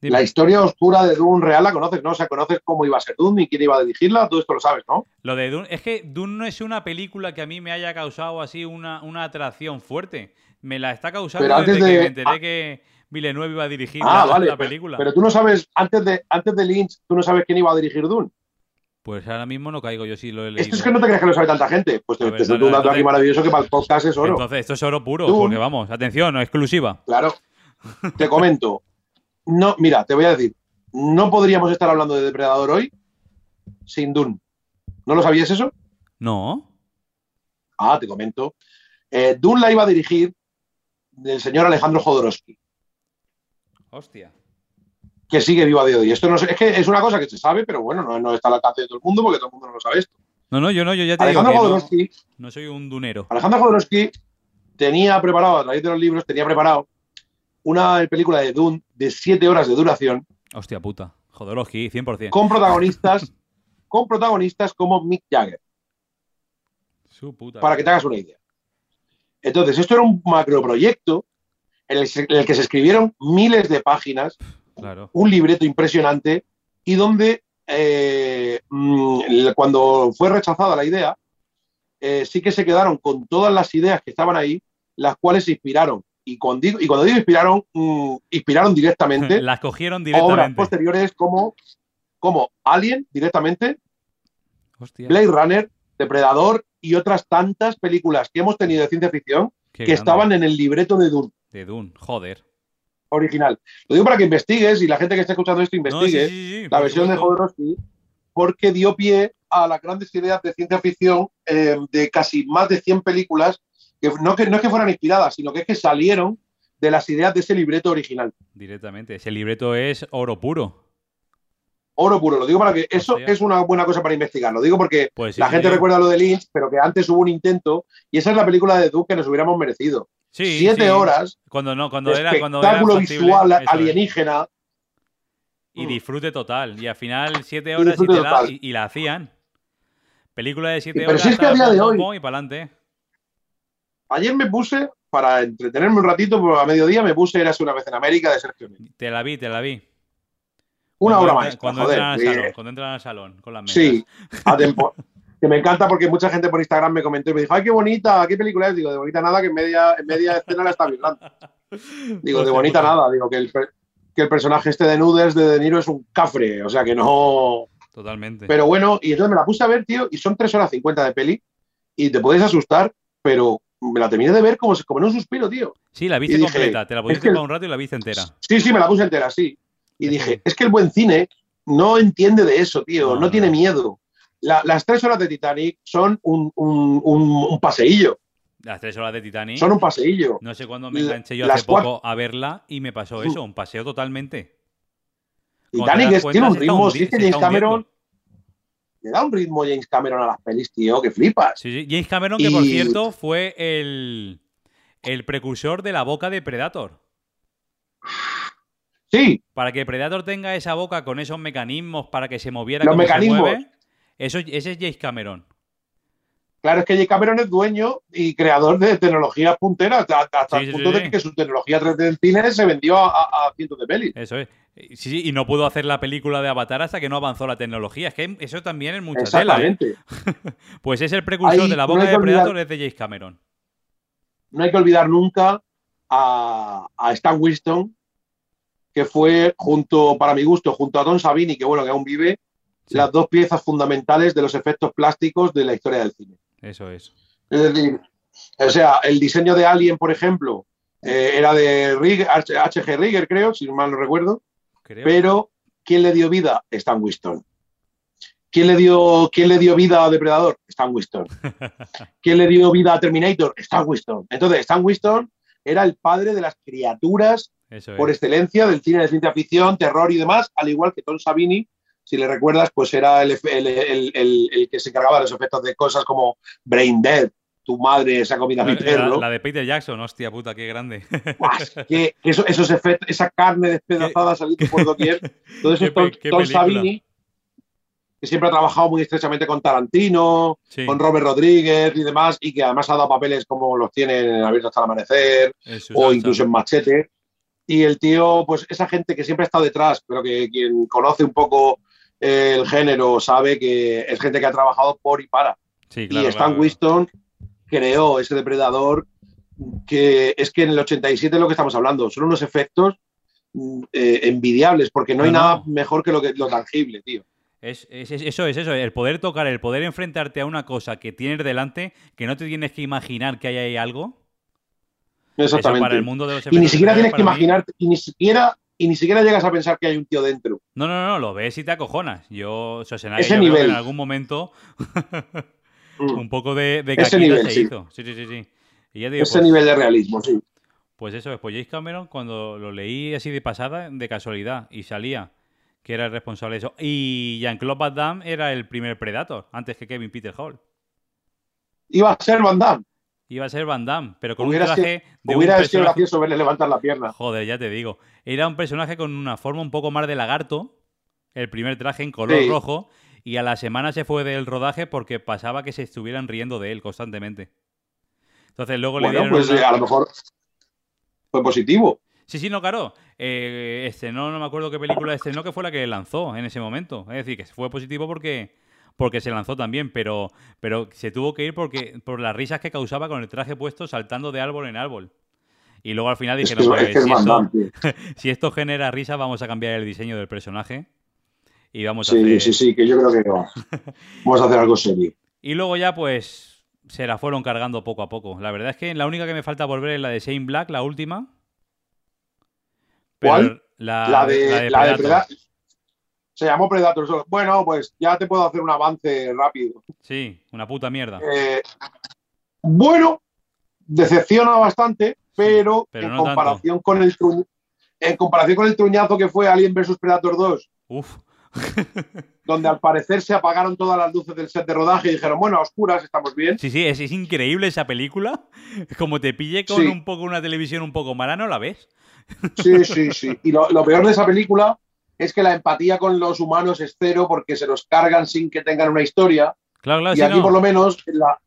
historia oscura de Dune real la conoces, ¿no? O sea, conoces cómo iba a ser Dune y quién iba a dirigirla, todo esto lo sabes, ¿no? Lo de Dune, es que Dune no es una película que a mí me haya causado así una, una atracción fuerte. Me la está causando desde que me enteré ah. que Villeneuve iba a dirigir ah, la, película. Pero, tú no sabes, antes de, antes de Lynch, tú no sabes quién iba a dirigir Dune. Pues ahora mismo no caigo, yo sí lo he leído. Esto es que no te crees que lo sabe tanta gente. Pues te, te un dato aquí maravilloso que para el podcast es oro. Entonces, esto es oro puro, porque vamos, atención, no exclusiva. Claro. Te comento. No, mira, te voy a decir. No podríamos estar hablando de Depredador hoy sin Dune. ¿No lo sabías eso? No. Ah, te comento. Eh, Dune la iba a dirigir el señor Alejandro Jodorowsky. Hostia. Que sigue vivo a día de hoy. Esto no es, es que es una cosa que se sabe, pero bueno, no, está al alcance de todo el mundo porque todo el mundo no lo sabe esto. No, no, yo no, yo ya te Alejandro digo que no, soy un dunero. Alejandro Jodorowsky tenía preparado, a través de los libros, tenía preparado una película de Dune de siete horas de duración. Hostia puta. Jodorowsky, 100%. Con protagonistas, con protagonistas como Mick Jagger. para que te hagas una idea. Entonces, esto era un macroproyecto en el, en el que se escribieron miles de páginas, un libreto impresionante, y donde eh, mm, cuando fue rechazada la idea, eh, sí que se quedaron con todas las ideas que estaban ahí, las cuales se inspiraron. Y cuando digo, y cuando digo inspiraron, mm, inspiraron directamente. las cogieron directamente. Obras posteriores como, como Alien, directamente, Blade Runner, Depredador y otras tantas películas que hemos tenido de ciencia ficción que estaban en el libreto de Dune. De Dune, joder original. Lo digo para que investigues y la gente que está escuchando esto investigue la versión de Jodorowsky, porque dio pie a las grandes ideas de ciencia ficción eh, de casi más de 100 películas, que no, que no es que fueran inspiradas, sino que es que salieron de las ideas de ese libreto original. Directamente, ese libreto es oro puro. Oro puro, lo digo para que eso es una buena cosa para investigar. Lo digo porque pues la gente recuerda lo de Lynch, pero que antes hubo un intento y esa es la película de Duke que nos hubiéramos merecido siete horas. Cuando no, cuando era cuando espectáculo visual alienígena. Y disfrute total. Y al final, siete horas y, la, hacían. Película de siete horas. Pero si es que a día de hoy. Y para adelante. Ayer me puse, para entretenerme un ratito, pues, a mediodía me puse Eras una vez en América de Sergio Te la vi, te la vi. Una hora más. Cuando, entran al salón, cuando entran al salón, con las mesas. Sí, a tiempo. que me encanta porque mucha gente por Instagram me comentó y me dijo, ay, qué bonita, qué película es. Digo, de bonita nada, que en media, en media escena la está violando. Digo, de bonita nada, digo, que el, que el personaje este de Nudes de De Niro es un cafre, o sea que no... Totalmente. Pero bueno, y entonces me la puse a ver, tío, y son 3 horas 50 de peli, y te puedes asustar, pero me la terminé de ver como, como en un suspiro, tío. Sí, la viste completa, te la pusiste para un rato y la viste entera. Sí, sí, me la puse entera, sí. Y dije, es que el buen cine no entiende de eso, tío, no tiene miedo las tres horas de Titanic son un, un, paseillo. Las tres horas de Titanic. Son un paseillo. No sé cuándo me enganché yo hace poco a verla y me pasó eso, un paseo totalmente. Titanic es, tiene un ritmo, sí que James Cameron. Le da un ritmo James Cameron a las pelis, tío, que flipas. Sí, sí. James Cameron, que por cierto fue el, el precursor de la boca de Predator. Sí. Para que Predator tenga esa boca con esos mecanismos para que se moviera Los como mecanismos. se mueve, eso, ese es James Cameron. Claro, es que James Cameron es dueño y creador de tecnologías punteras, hasta, el punto de que su tecnología 3D en cine se vendió a, cientos de pelis. Eso es. Sí, y no pudo hacer la película de Avatar hasta que no avanzó la tecnología. Es que eso también es mucha tela. ¿eh? pues es el precursor de la boca de Predator, es de James Cameron. No hay que olvidar nunca a, a Stan Winston, que fue junto, para mi gusto, junto a Don Sabini, que bueno, que aún vive, las dos piezas fundamentales de los efectos plásticos de la historia del cine. Eso es. Es decir, o sea, el diseño de Alien, por ejemplo, eh, era de H.G. Rigger, creo, si mal no recuerdo. Pero, ¿quién le dio vida? Stan Winston. ¿Quién le dio, quién le dio vida a Depredador? Stan Winston. ¿Quién le dio vida a Terminator? Stan Winston. Entonces, Stan Winston era el padre de las criaturas por excelencia del cine de ciencia ficción, terror y demás, al igual que Tom Savini, si le recuerdas, pues era el, que se encargaba de los efectos de cosas como Brain Dead, tu madre se ha comido a mi perro. La, de Peter Jackson, hostia puta, qué grande. que, esos efectos, esa carne despedazada saliendo por doquier. Todo eso Tom, Savini, que siempre ha trabajado muy estrechamente con Tarantino, con Robert Rodríguez y demás, y que además ha dado papeles como los tiene en Abierto hasta el Amanecer, o incluso en Machete. Y el tío, pues esa gente que siempre ha estado detrás, pero que quien conoce un poco el género sabe que es gente que ha trabajado por y para. y Stan Winston creó ese depredador que es que en el 87 es lo que estamos hablando, son unos efectos mm, eh, envidiables, porque no, hay nada mejor que lo, que lo tangible, tío. Es, eso es eso, el poder tocar, el poder enfrentarte a una cosa que tienes delante, que no te tienes que imaginar que hay ahí algo. Exactamente. para el mundo de los y ni siquiera tienes que imaginar, y ni siquiera y ni siquiera llegas a pensar que hay un tío dentro. No, no, no, lo ves y te acojonas. Yo, Ese nivel. en algún momento mm. un poco de, de Ese nivel, se hizo. Sí, sí, sí. sí. Ese pues nivel de realismo, sí. Pues eso es. Pues James Cameron, cuando lo leí así de pasada, de casualidad, y salía que era el responsable de eso. Y Jean-Claude Van Damme era el primer Predator, antes que Kevin Peter Hall. Iba a ser Van Damme. Iba a ser Van Damme, pero con un traje de Hubiera sido gracioso verle levantar la pierna. Joder, ya te digo. Era un personaje con una forma un poco más de lagarto, el primer traje en color rojo, y a la semana se fue del rodaje porque pasaba que se estuvieran riendo de él constantemente. Entonces luego le dieron. Pues a lo mejor fue positivo. Sí, sí, no, claro. Eh, no, no me acuerdo qué película estrenó que fue la que lanzó en ese momento. Es decir, que fue positivo porque, porque se lanzó también, pero, pero se tuvo que ir porque, por las risas que causaba con el traje puesto saltando de árbol en árbol. Y luego al final dije, no, pues, si, esto, si, esto, genera risa, vamos a cambiar el diseño del personaje. Y vamos a sí, Sí, sí, que yo creo que vamos a hacer algo serio. Y luego ya, pues, se la fueron cargando poco a poco. La verdad es que la única que me falta volver es la de Shane Black, la última. ¿Cuál? La, de, la de Predator. Se llamó Predator solo. Bueno, pues ya te puedo hacer un avance rápido. Sí, una puta mierda. Eh, bueno, decepciona bastante, pero, en comparación con el en comparación con el truñazo que fue Alien vs Predator 2. Uf. donde al parecer se apagaron todas las luces del set de rodaje y dijeron, bueno, a oscuras estamos bien. Sí, sí, es, increíble esa película. Como te pille con un poco una televisión un poco mala, ¿no la ves? Sí, sí, sí. Y lo, peor de esa película es que la empatía con los humanos es cero porque se los cargan sin que tengan una historia. Claro, claro, y aquí por lo menos en la,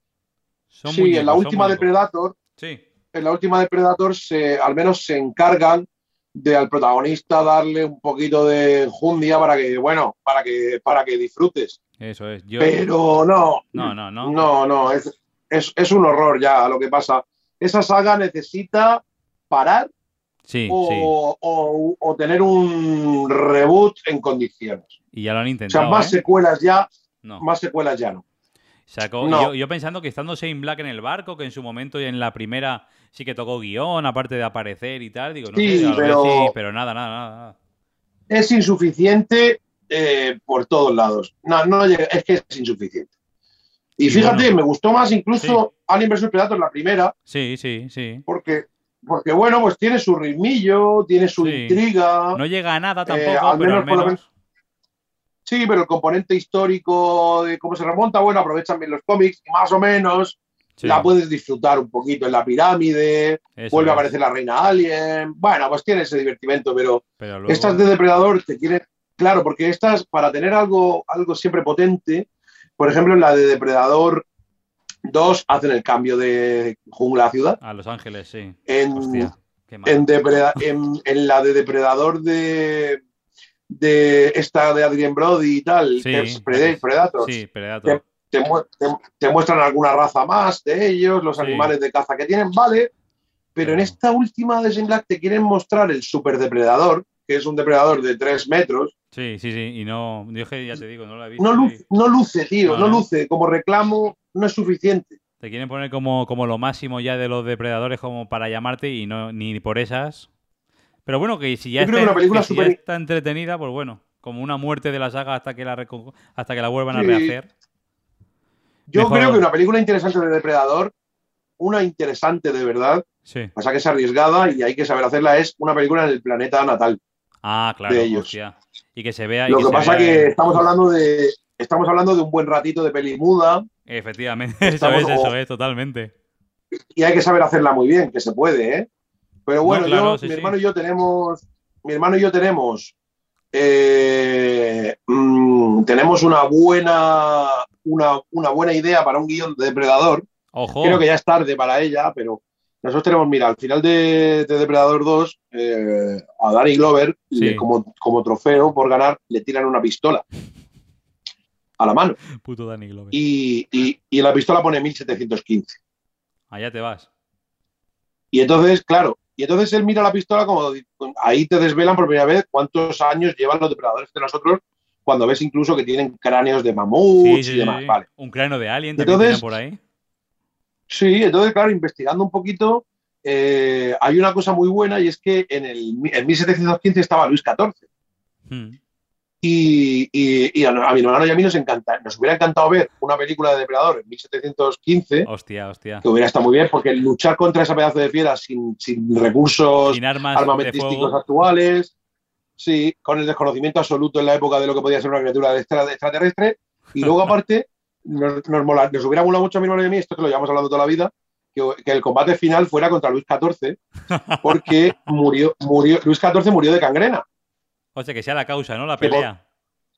sí, en la última de Predator, sí. en la última de Predator se, al menos se encargan de al protagonista darle un poquito de jundia para que, bueno, para que, para que disfrutes. Eso es. Pero no. No, no, no. No, no, es, es, un horror ya lo que pasa. Esa saga necesita parar sí, o, O, tener un reboot en condiciones. Y ya lo han intentado. O sea, más ¿eh? secuelas ya, más secuelas ya no. Sacó, yo, pensando que estando Shane Black en el barco, que en su momento y en la primera sí que tocó guion, aparte de aparecer y tal, digo, no sí, sé, pero, sí, pero nada, nada, nada. Es insuficiente eh, por todos lados. No, no es que es insuficiente. Y, fíjate, me gustó más incluso Alien vs Predator la primera. Sí, sí, sí. Porque, porque bueno, pues tiene su ritmillo, tiene su intriga. No llega a nada tampoco, eh, pero al menos Sí, pero el componente histórico de cómo se remonta, bueno, aprovechan bien los cómics más o menos la puedes disfrutar un poquito en la pirámide, vuelve a aparecer la reina alien, bueno, pues tiene ese divertimento, pero, estas de depredador te quieren, claro, porque estas, para tener algo, algo siempre potente, por ejemplo, en la de depredador 2 hacen el cambio de jungla a ciudad. A Los Ángeles, sí. En, en la de depredador de de esta de Adrien Brody y tal, que es Predator. Te, muestran alguna raza más de ellos, los animales de caza que tienen, vale, pero en esta última de Black te quieren mostrar el super depredador, que es un depredador de 3 metros. Sí, sí, sí, y no, yo ya te digo, no lo he visto. No, luce, no luce tío, no, luce, como reclamo no es suficiente. Te quieren poner como, como lo máximo ya de los depredadores como para llamarte y no ni por esas pero bueno, que si ya, está, entretenida, pues bueno, como una muerte de la saga hasta que la, hasta que la vuelvan a rehacer. Yo creo que una película interesante de Depredador, una interesante de verdad, sí. pasa que es arriesgada y hay que saber hacerla, es una película en el planeta natal. Ah, claro. De ellos. Y que se vea. Lo que, que pasa es que estamos hablando de estamos hablando de un buen ratito de peli muda. Efectivamente, eso es, eso es, totalmente. Y hay que saber hacerla muy bien, que se puede, ¿eh? Pero bueno, yo, mi hermano y yo tenemos, mi hermano y yo tenemos, eh, mm, tenemos una buena, una, buena idea para un guion de Depredador. Creo que ya es tarde para ella, pero nosotros tenemos, mira, al final de, Depredador 2, eh, a Danny Glover, como, como trofeo por ganar, le tiran una pistola a la mano. Puto Danny Glover. Y, y, y la pistola pone 1715. Allá te vas. Y entonces, claro, y entonces él mira la pistola como ahí te desvelan por primera vez cuántos años llevan los depredadores de nosotros cuando ves incluso que tienen cráneos de mamuts y demás. Vale. Un cráneo de alien también por ahí. Sí, entonces, claro, investigando un poquito, eh, hay una cosa muy buena y es que en el en 1715 estaba Luis XIV. Y, a, mi hermano y a mí nos encanta, nos hubiera encantado ver una película de Depredador en 1715. Hostia, hostia. Que hubiera estado muy bien, porque luchar contra ese pedazo de fiera sin, recursos armamentísticos actuales, sí, con el desconocimiento absoluto en la época de lo que podía ser una criatura extraterrestre. Y luego, aparte, nos, nos, hubiera molado mucho a mi hermano y a mí, esto que lo llevamos hablando toda la vida, que, el combate final fuera contra Luis XIV, porque murió, murió, Luis XIV murió de cangrena. O sea, que sea la causa, ¿no? La pelea.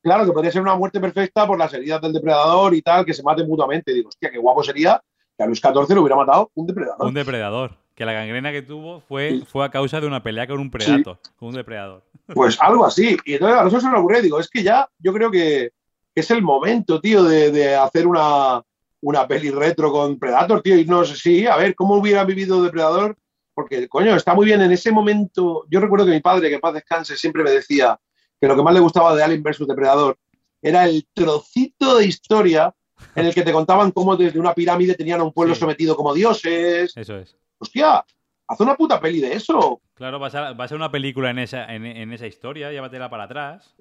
claro, que podría ser una muerte perfecta por las heridas del depredador y tal, que se maten mutuamente. Digo, hostia, qué guapo sería que a Luis XIV lo hubiera matado un depredador. Un depredador. Que la gangrena que tuvo fue, fue a causa de una pelea con un predator, con un depredador. Pues algo así. Y entonces a nosotros se nos ocurrió, digo, es que ya yo creo que es el momento, tío, de, hacer una, una, peli retro con Predator, tío. Y no sé, sí, a ver, ¿cómo hubiera vivido Depredador? Porque, coño, está muy bien en ese momento. Yo recuerdo que mi padre, que paz descanse, siempre me decía que lo que más le gustaba de Alien vs Depredador era el trocito de historia en el que te contaban cómo desde una pirámide tenían a un pueblo sometido como dioses. Eso es. Hostia, haz una puta peli de eso. Claro, va a ser, una película en esa, en, esa historia, llévatela para atrás.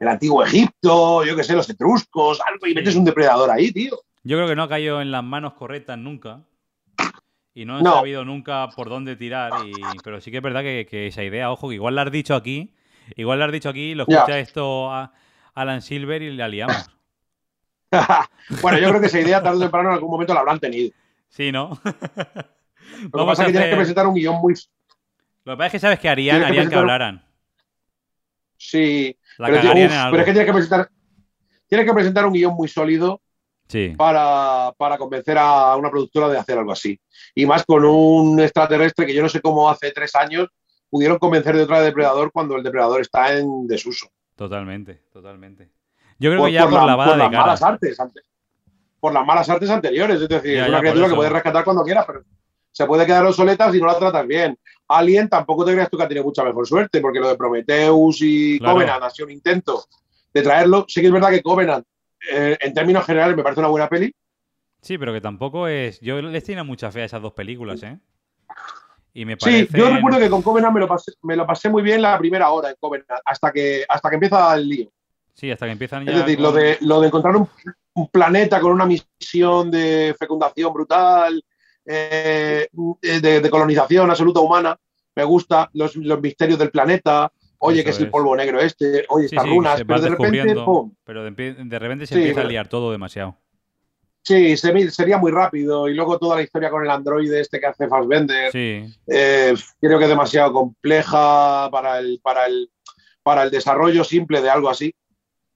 El antiguo Egipto, yo qué sé, los etruscos, algo, y metes un depredador ahí, tío. Yo creo que no ha caído en las manos correctas nunca. Y no he sabido nunca por dónde tirar. pero sí que es verdad que, esa idea, ojo, que igual la has dicho aquí. Igual la has dicho aquí, lo escucha esto a Alan Silver y la liamos. bueno, yo creo que esa idea tarde o temprano en algún momento la habrán tenido. Sí, ¿no? Lo que pasa es que tienes que presentar un guion muy. Lo que pasa es que sabes que harían, harían que, hablaran. Sí. pero, es que tienes que presentar. Que presentar un guion muy sólido sí. para, convencer a una productora de hacer algo así. Y más con un extraterrestre que yo no sé cómo hace tres años pudieron convencer de otra depredador cuando el depredador está en desuso. Totalmente, totalmente. Yo creo que ya por, la, por las malas artes, por las malas artes anteriores, es decir, es una criatura que puedes rescatar cuando quieras, pero se puede quedar obsoleta si no la tratas bien. Alien tampoco te creas tú que ha tenido mucha mejor suerte, porque lo de Prometheus y Covenant ha sido un intento de traerlo. Sí que es verdad que Covenant, eh, en términos generales, me parece una buena peli. Sí, pero que tampoco es. Yo les tengo mucha fe a esas dos películas, ¿eh? Y me Sí, yo recuerdo que con Covenant me lo, pasé, me lo pasé muy bien la primera hora en Covenant, hasta que, hasta que empieza el lío. Sí, hasta que empiezan ya. Es decir, lo, de, lo de encontrar un, un planeta con una misión de fecundación brutal, eh, de, colonización absoluta humana. Me gusta los, misterios del planeta. Oye, que es, el polvo negro este. Oye, estas runas. pero de repente, Pero de, repente se empieza a liar todo demasiado. Sí, sería muy rápido. Y luego toda la historia con el androide este que hace Fassbender. Sí. Eh, creo que es demasiado compleja para el, para el, para el desarrollo simple de algo así.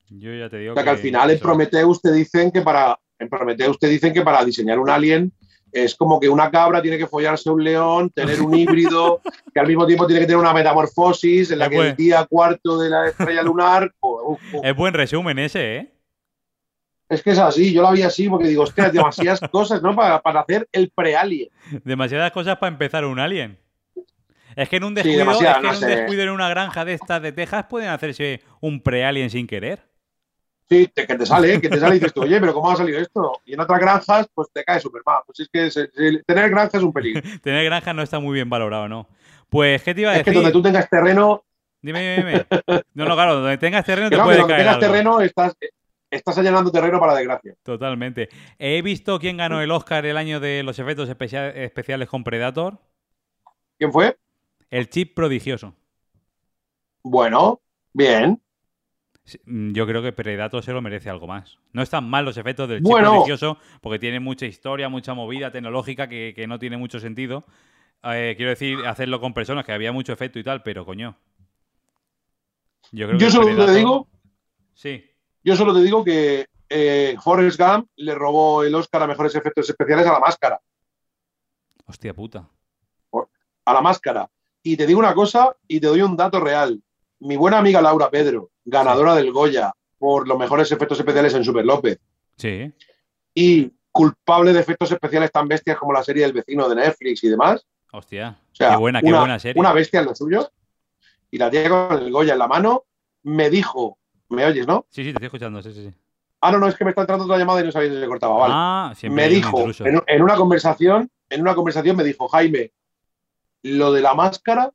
Yo ya te digo. O sea, que, al final en Prometheus te dicen que para. En Prometheus te dicen que para diseñar un alien es como que una cabra tiene que follarse un león, tener un híbrido, que al mismo tiempo tiene que tener una metamorfosis en la que el día cuarto de la estrella lunar. Es buen resumen ese, ¿eh? Es que es así, yo lo vi así porque digo, hostia, demasiadas cosas, ¿no? Para, hacer el pre-alien. Demasiadas cosas para empezar un alien. Es que en un descuido, es que en, un descuido en una granja de estas de Texas pueden hacerse un pre-alien sin querer. Sí, que te sale, que te sale y dices tú, oye, pero ¿cómo ha salido esto? Y en otras granjas, pues te cae súper mal. Pues es que tener granja es un peligro. tener granja no está muy bien valorado, ¿no? Pues, ¿qué te iba a decir? Es que donde tú tengas terreno... Dime, dime, No, no, claro, donde tengas terreno te puede donde tengas terreno estás, estás allanando terreno para desgracia. Totalmente. He visto quién ganó el Oscar el año de los efectos especiales con Predator. ¿Quién fue? El chip prodigioso. Bueno, bien. Mm, yo creo que Predator se lo merece algo más. No están mal los efectos del chip religioso, porque tiene mucha historia, mucha movida tecnológica que, no tiene mucho sentido. Eh, quiero decir, hacerlo con personas que había mucho efecto y tal, pero coño. Yo, creo solo te digo. Sí. Yo solo te digo que eh, Forrest Gump le robó el Oscar a mejores efectos especiales a la máscara. Hostia puta. A la máscara. Y te digo una cosa y te doy un dato real. Mi buena amiga Laura Pedro, ganadora del Goya por los mejores efectos especiales en Super López. Sí. Y culpable de efectos especiales tan bestias como la serie El vecino de Netflix y demás. Hostia, qué buena, qué buena serie. Una bestia en lo suyo. Y la tía con el Goya en la mano me dijo, ¿me oyes, no? Sí, sí, te estoy escuchando, sí, sí. Ah, no, no, es que me está entrando otra llamada y no sabía si se cortaba, vale. Ah, me dijo, en, una conversación, en una conversación me dijo, Jaime, lo de la máscara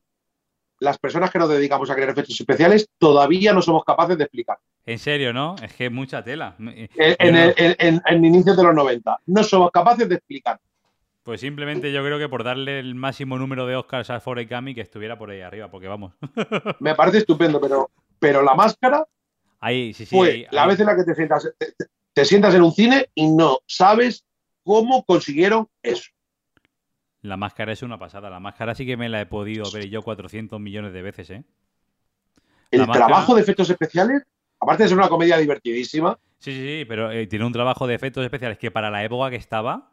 las personas que nos dedicamos a crear efectos especiales todavía no somos capaces de explicar. En serio, ¿no? Es que es mucha tela. En, en, en, inicios de los 90. No somos capaces de explicar. Pues simplemente yo creo que por darle el máximo número de Oscars a Gump que estuviera por ahí arriba, porque vamos. Me parece estupendo, pero, pero la máscara ahí, sí, sí, fue la vez en la que te sientas, te sientas en un cine y no sabes cómo consiguieron eso. La máscara es una pasada. La máscara sí que me la he podido ver yo 400 millones de veces, ¿eh? El trabajo de efectos especiales, Aparte de ser una comedia divertidísima. Sí, sí, sí, pero eh, tiene un trabajo de efectos especiales que para la época que estaba.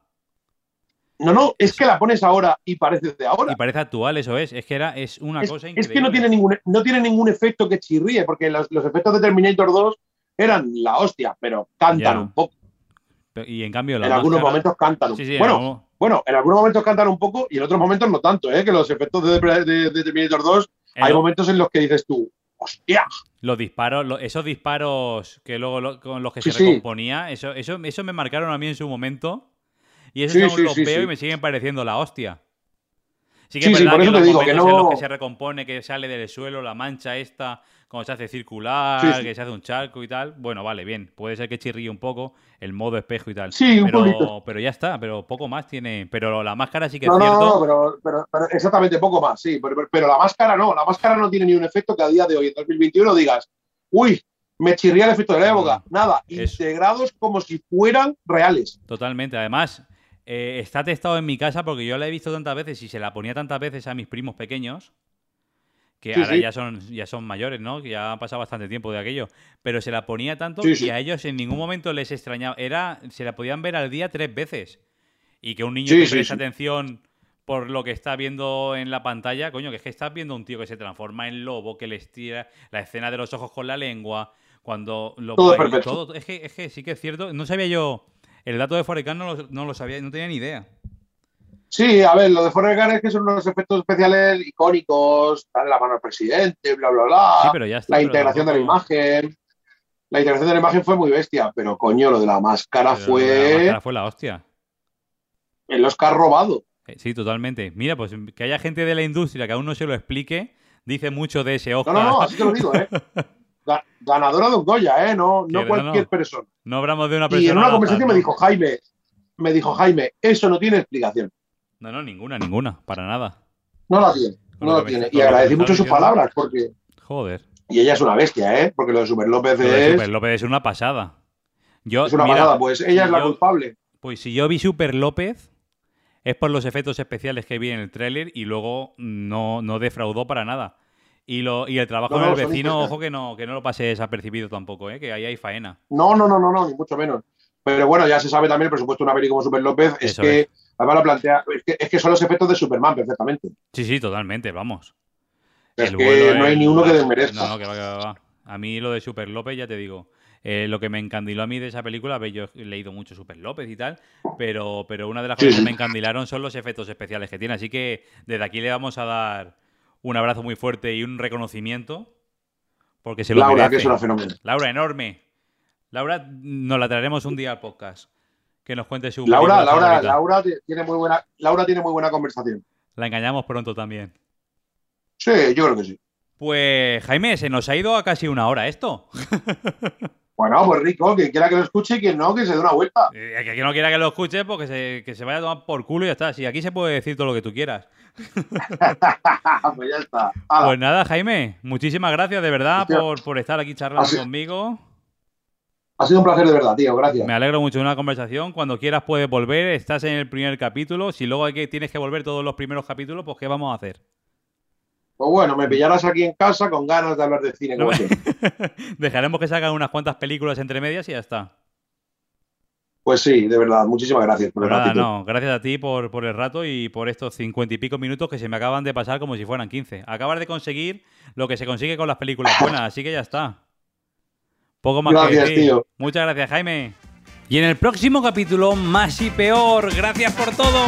No, no, es que la pones ahora y parece de ahora. Y parece actual, eso es. Es que era, es una cosa increíble. Es que no tiene ningún, no tiene ningún efecto que chirríe, porque los, efectos de Terminator 2 eran la hostia, pero cantan un poco. Y en cambio, en algunos momentos cantan un poco. bueno, bueno, en algunos momentos cantan un poco y en otros momentos no tanto, ¿eh? Que los efectos de, Terminator 2, hay momentos en los que dices tú, ¡hostia! Los disparos, esos disparos que luego con los que se recomponía, Eso, eso, eso me marcaron a mí en su momento. Y eso sí, los veo y me siguen pareciendo la hostia. Sí que es verdad que los momentos en los que se recompone, que sale del suelo, la mancha esta, cuando se hace circular, que se hace un charco y tal. Bueno, vale, bien. Puede ser que chirríe un poco el modo espejo y tal. Sí, un pero, pero ya está, pero poco más tiene. Pero la máscara sí que es cierto. No, pero, pero, exactamente poco más, sí. Pero, la máscara no, la máscara no tiene ni un efecto que a día de hoy, en 2021, digas, uy, me chirría el efecto de la época. Nada, integrados como si fueran reales. Totalmente. Además, eh, está testado en mi casa porque yo la he visto tantas veces y se la ponía tantas veces a mis primos pequeños que ahora Ya, son, ya son mayores, ¿no? Que ya ha pasado bastante tiempo de aquello. Pero se la ponía tanto que a ellos en ningún momento les extrañaba. Era, se la podían ver al día tres veces. Y que un niño que preste atención por lo que está viendo en la pantalla, coño, que es que estás viendo un tío que se transforma en lobo, que le estira la escena de los ojos con la lengua, cuando lo todo, todo es, que, es que sí que es cierto. No sabía yo, el dato de Forecast no lo, no lo sabía, no tenía ni idea. Sí, a ver, lo de Forrest Gump es que son unos efectos especiales icónicos, dan la mano al presidente, bla, bla, bla. Sí, pero ya está, la integración de la imagen. La integración de la imagen fue muy bestia, pero coño, lo de la máscara fue. La máscara fue la hostia. El Oscar robado. Eh, sí, totalmente. Mira, pues que haya gente de la industria que aún no se lo explique, dice mucho de ese Oscar. No, no, no, así te lo digo, ¿eh? Ganadora de un Goya, ¿eh? No, no cualquier persona. No hablamos de una persona. Y en una conversación me dijo Jaime, me dijo Jaime, eso no tiene explicación. No, no, ninguna, ninguna, para nada. No la tiene, no la tiene. Y agradecí mucho sus palabras porque. Joder. Y ella es una bestia, ¿eh? Porque lo de Super López es. Super López es una pasada. Yo, es una pasada, pues ella es la culpable. Pues si yo vi Super López, es por los efectos especiales que vi en el tráiler y luego no, no defraudó para nada. Y, lo, y el trabajo del vecino, ojo que no, que no lo pase desapercibido tampoco, ¿eh? que ahí hay faena. No, no, no, no, no, ni mucho menos. Pero bueno, ya se sabe también el presupuesto de una peli como Super López, es que Además lo plantea, es que, son los efectos de Superman perfectamente. Sí, sí, totalmente, vamos. Es que no hay ni uno que desmerezca. No, no, que va, que va, A mí lo de Super López, ya te digo, eh, lo que me encandiló a mí de esa película, yo he leído mucho Super López y tal, pero, pero una de las cosas que me encandilaron son los efectos especiales que tiene. Así que desde aquí le vamos a dar un abrazo muy fuerte y un reconocimiento. Porque se lo Laura, que es una fenómeno. Laura, enorme. Laura, nos la traeremos un día al podcast que nos cuente su. Laura, Laura, Laura tiene muy buena, Laura tiene muy buena conversación. La engañamos pronto también. Sí, yo creo que sí. Pues Jaime, se nos ha ido a casi una hora esto. Bueno, pues rico, quien quiera que lo escuche y quien no, que se dé una vuelta. Eh, que no quiera que lo escuche, pues que se, vaya a tomar por culo y ya está. Si aquí se puede decir todo lo que tú quieras. pues ya está. Pues nada, Jaime, muchísimas gracias de verdad por, por, estar aquí charlando conmigo. Ha sido un placer de verdad, tío, gracias. Me alegro mucho de una conversación. Cuando quieras puedes volver, estás en el primer capítulo. Si luego hay que, tienes que volver todos los primeros capítulos, pues ¿qué vamos a hacer? Pues bueno, me pillarás aquí en casa con ganas de hablar de cine. Dejaremos que salgan unas cuantas películas entre medias y ya está. Pues sí, de verdad, muchísimas gracias por el pues no, gracias a ti por, por, el rato y por estos cincuenta y pico minutos que se me acaban de pasar como si fueran quince. Acabas de conseguir lo que se consigue con las películas buenas, así que ya está. Poco más gracias, tío. Muchas gracias, Jaime. Y en el próximo capítulo, más y peor. Gracias por todo.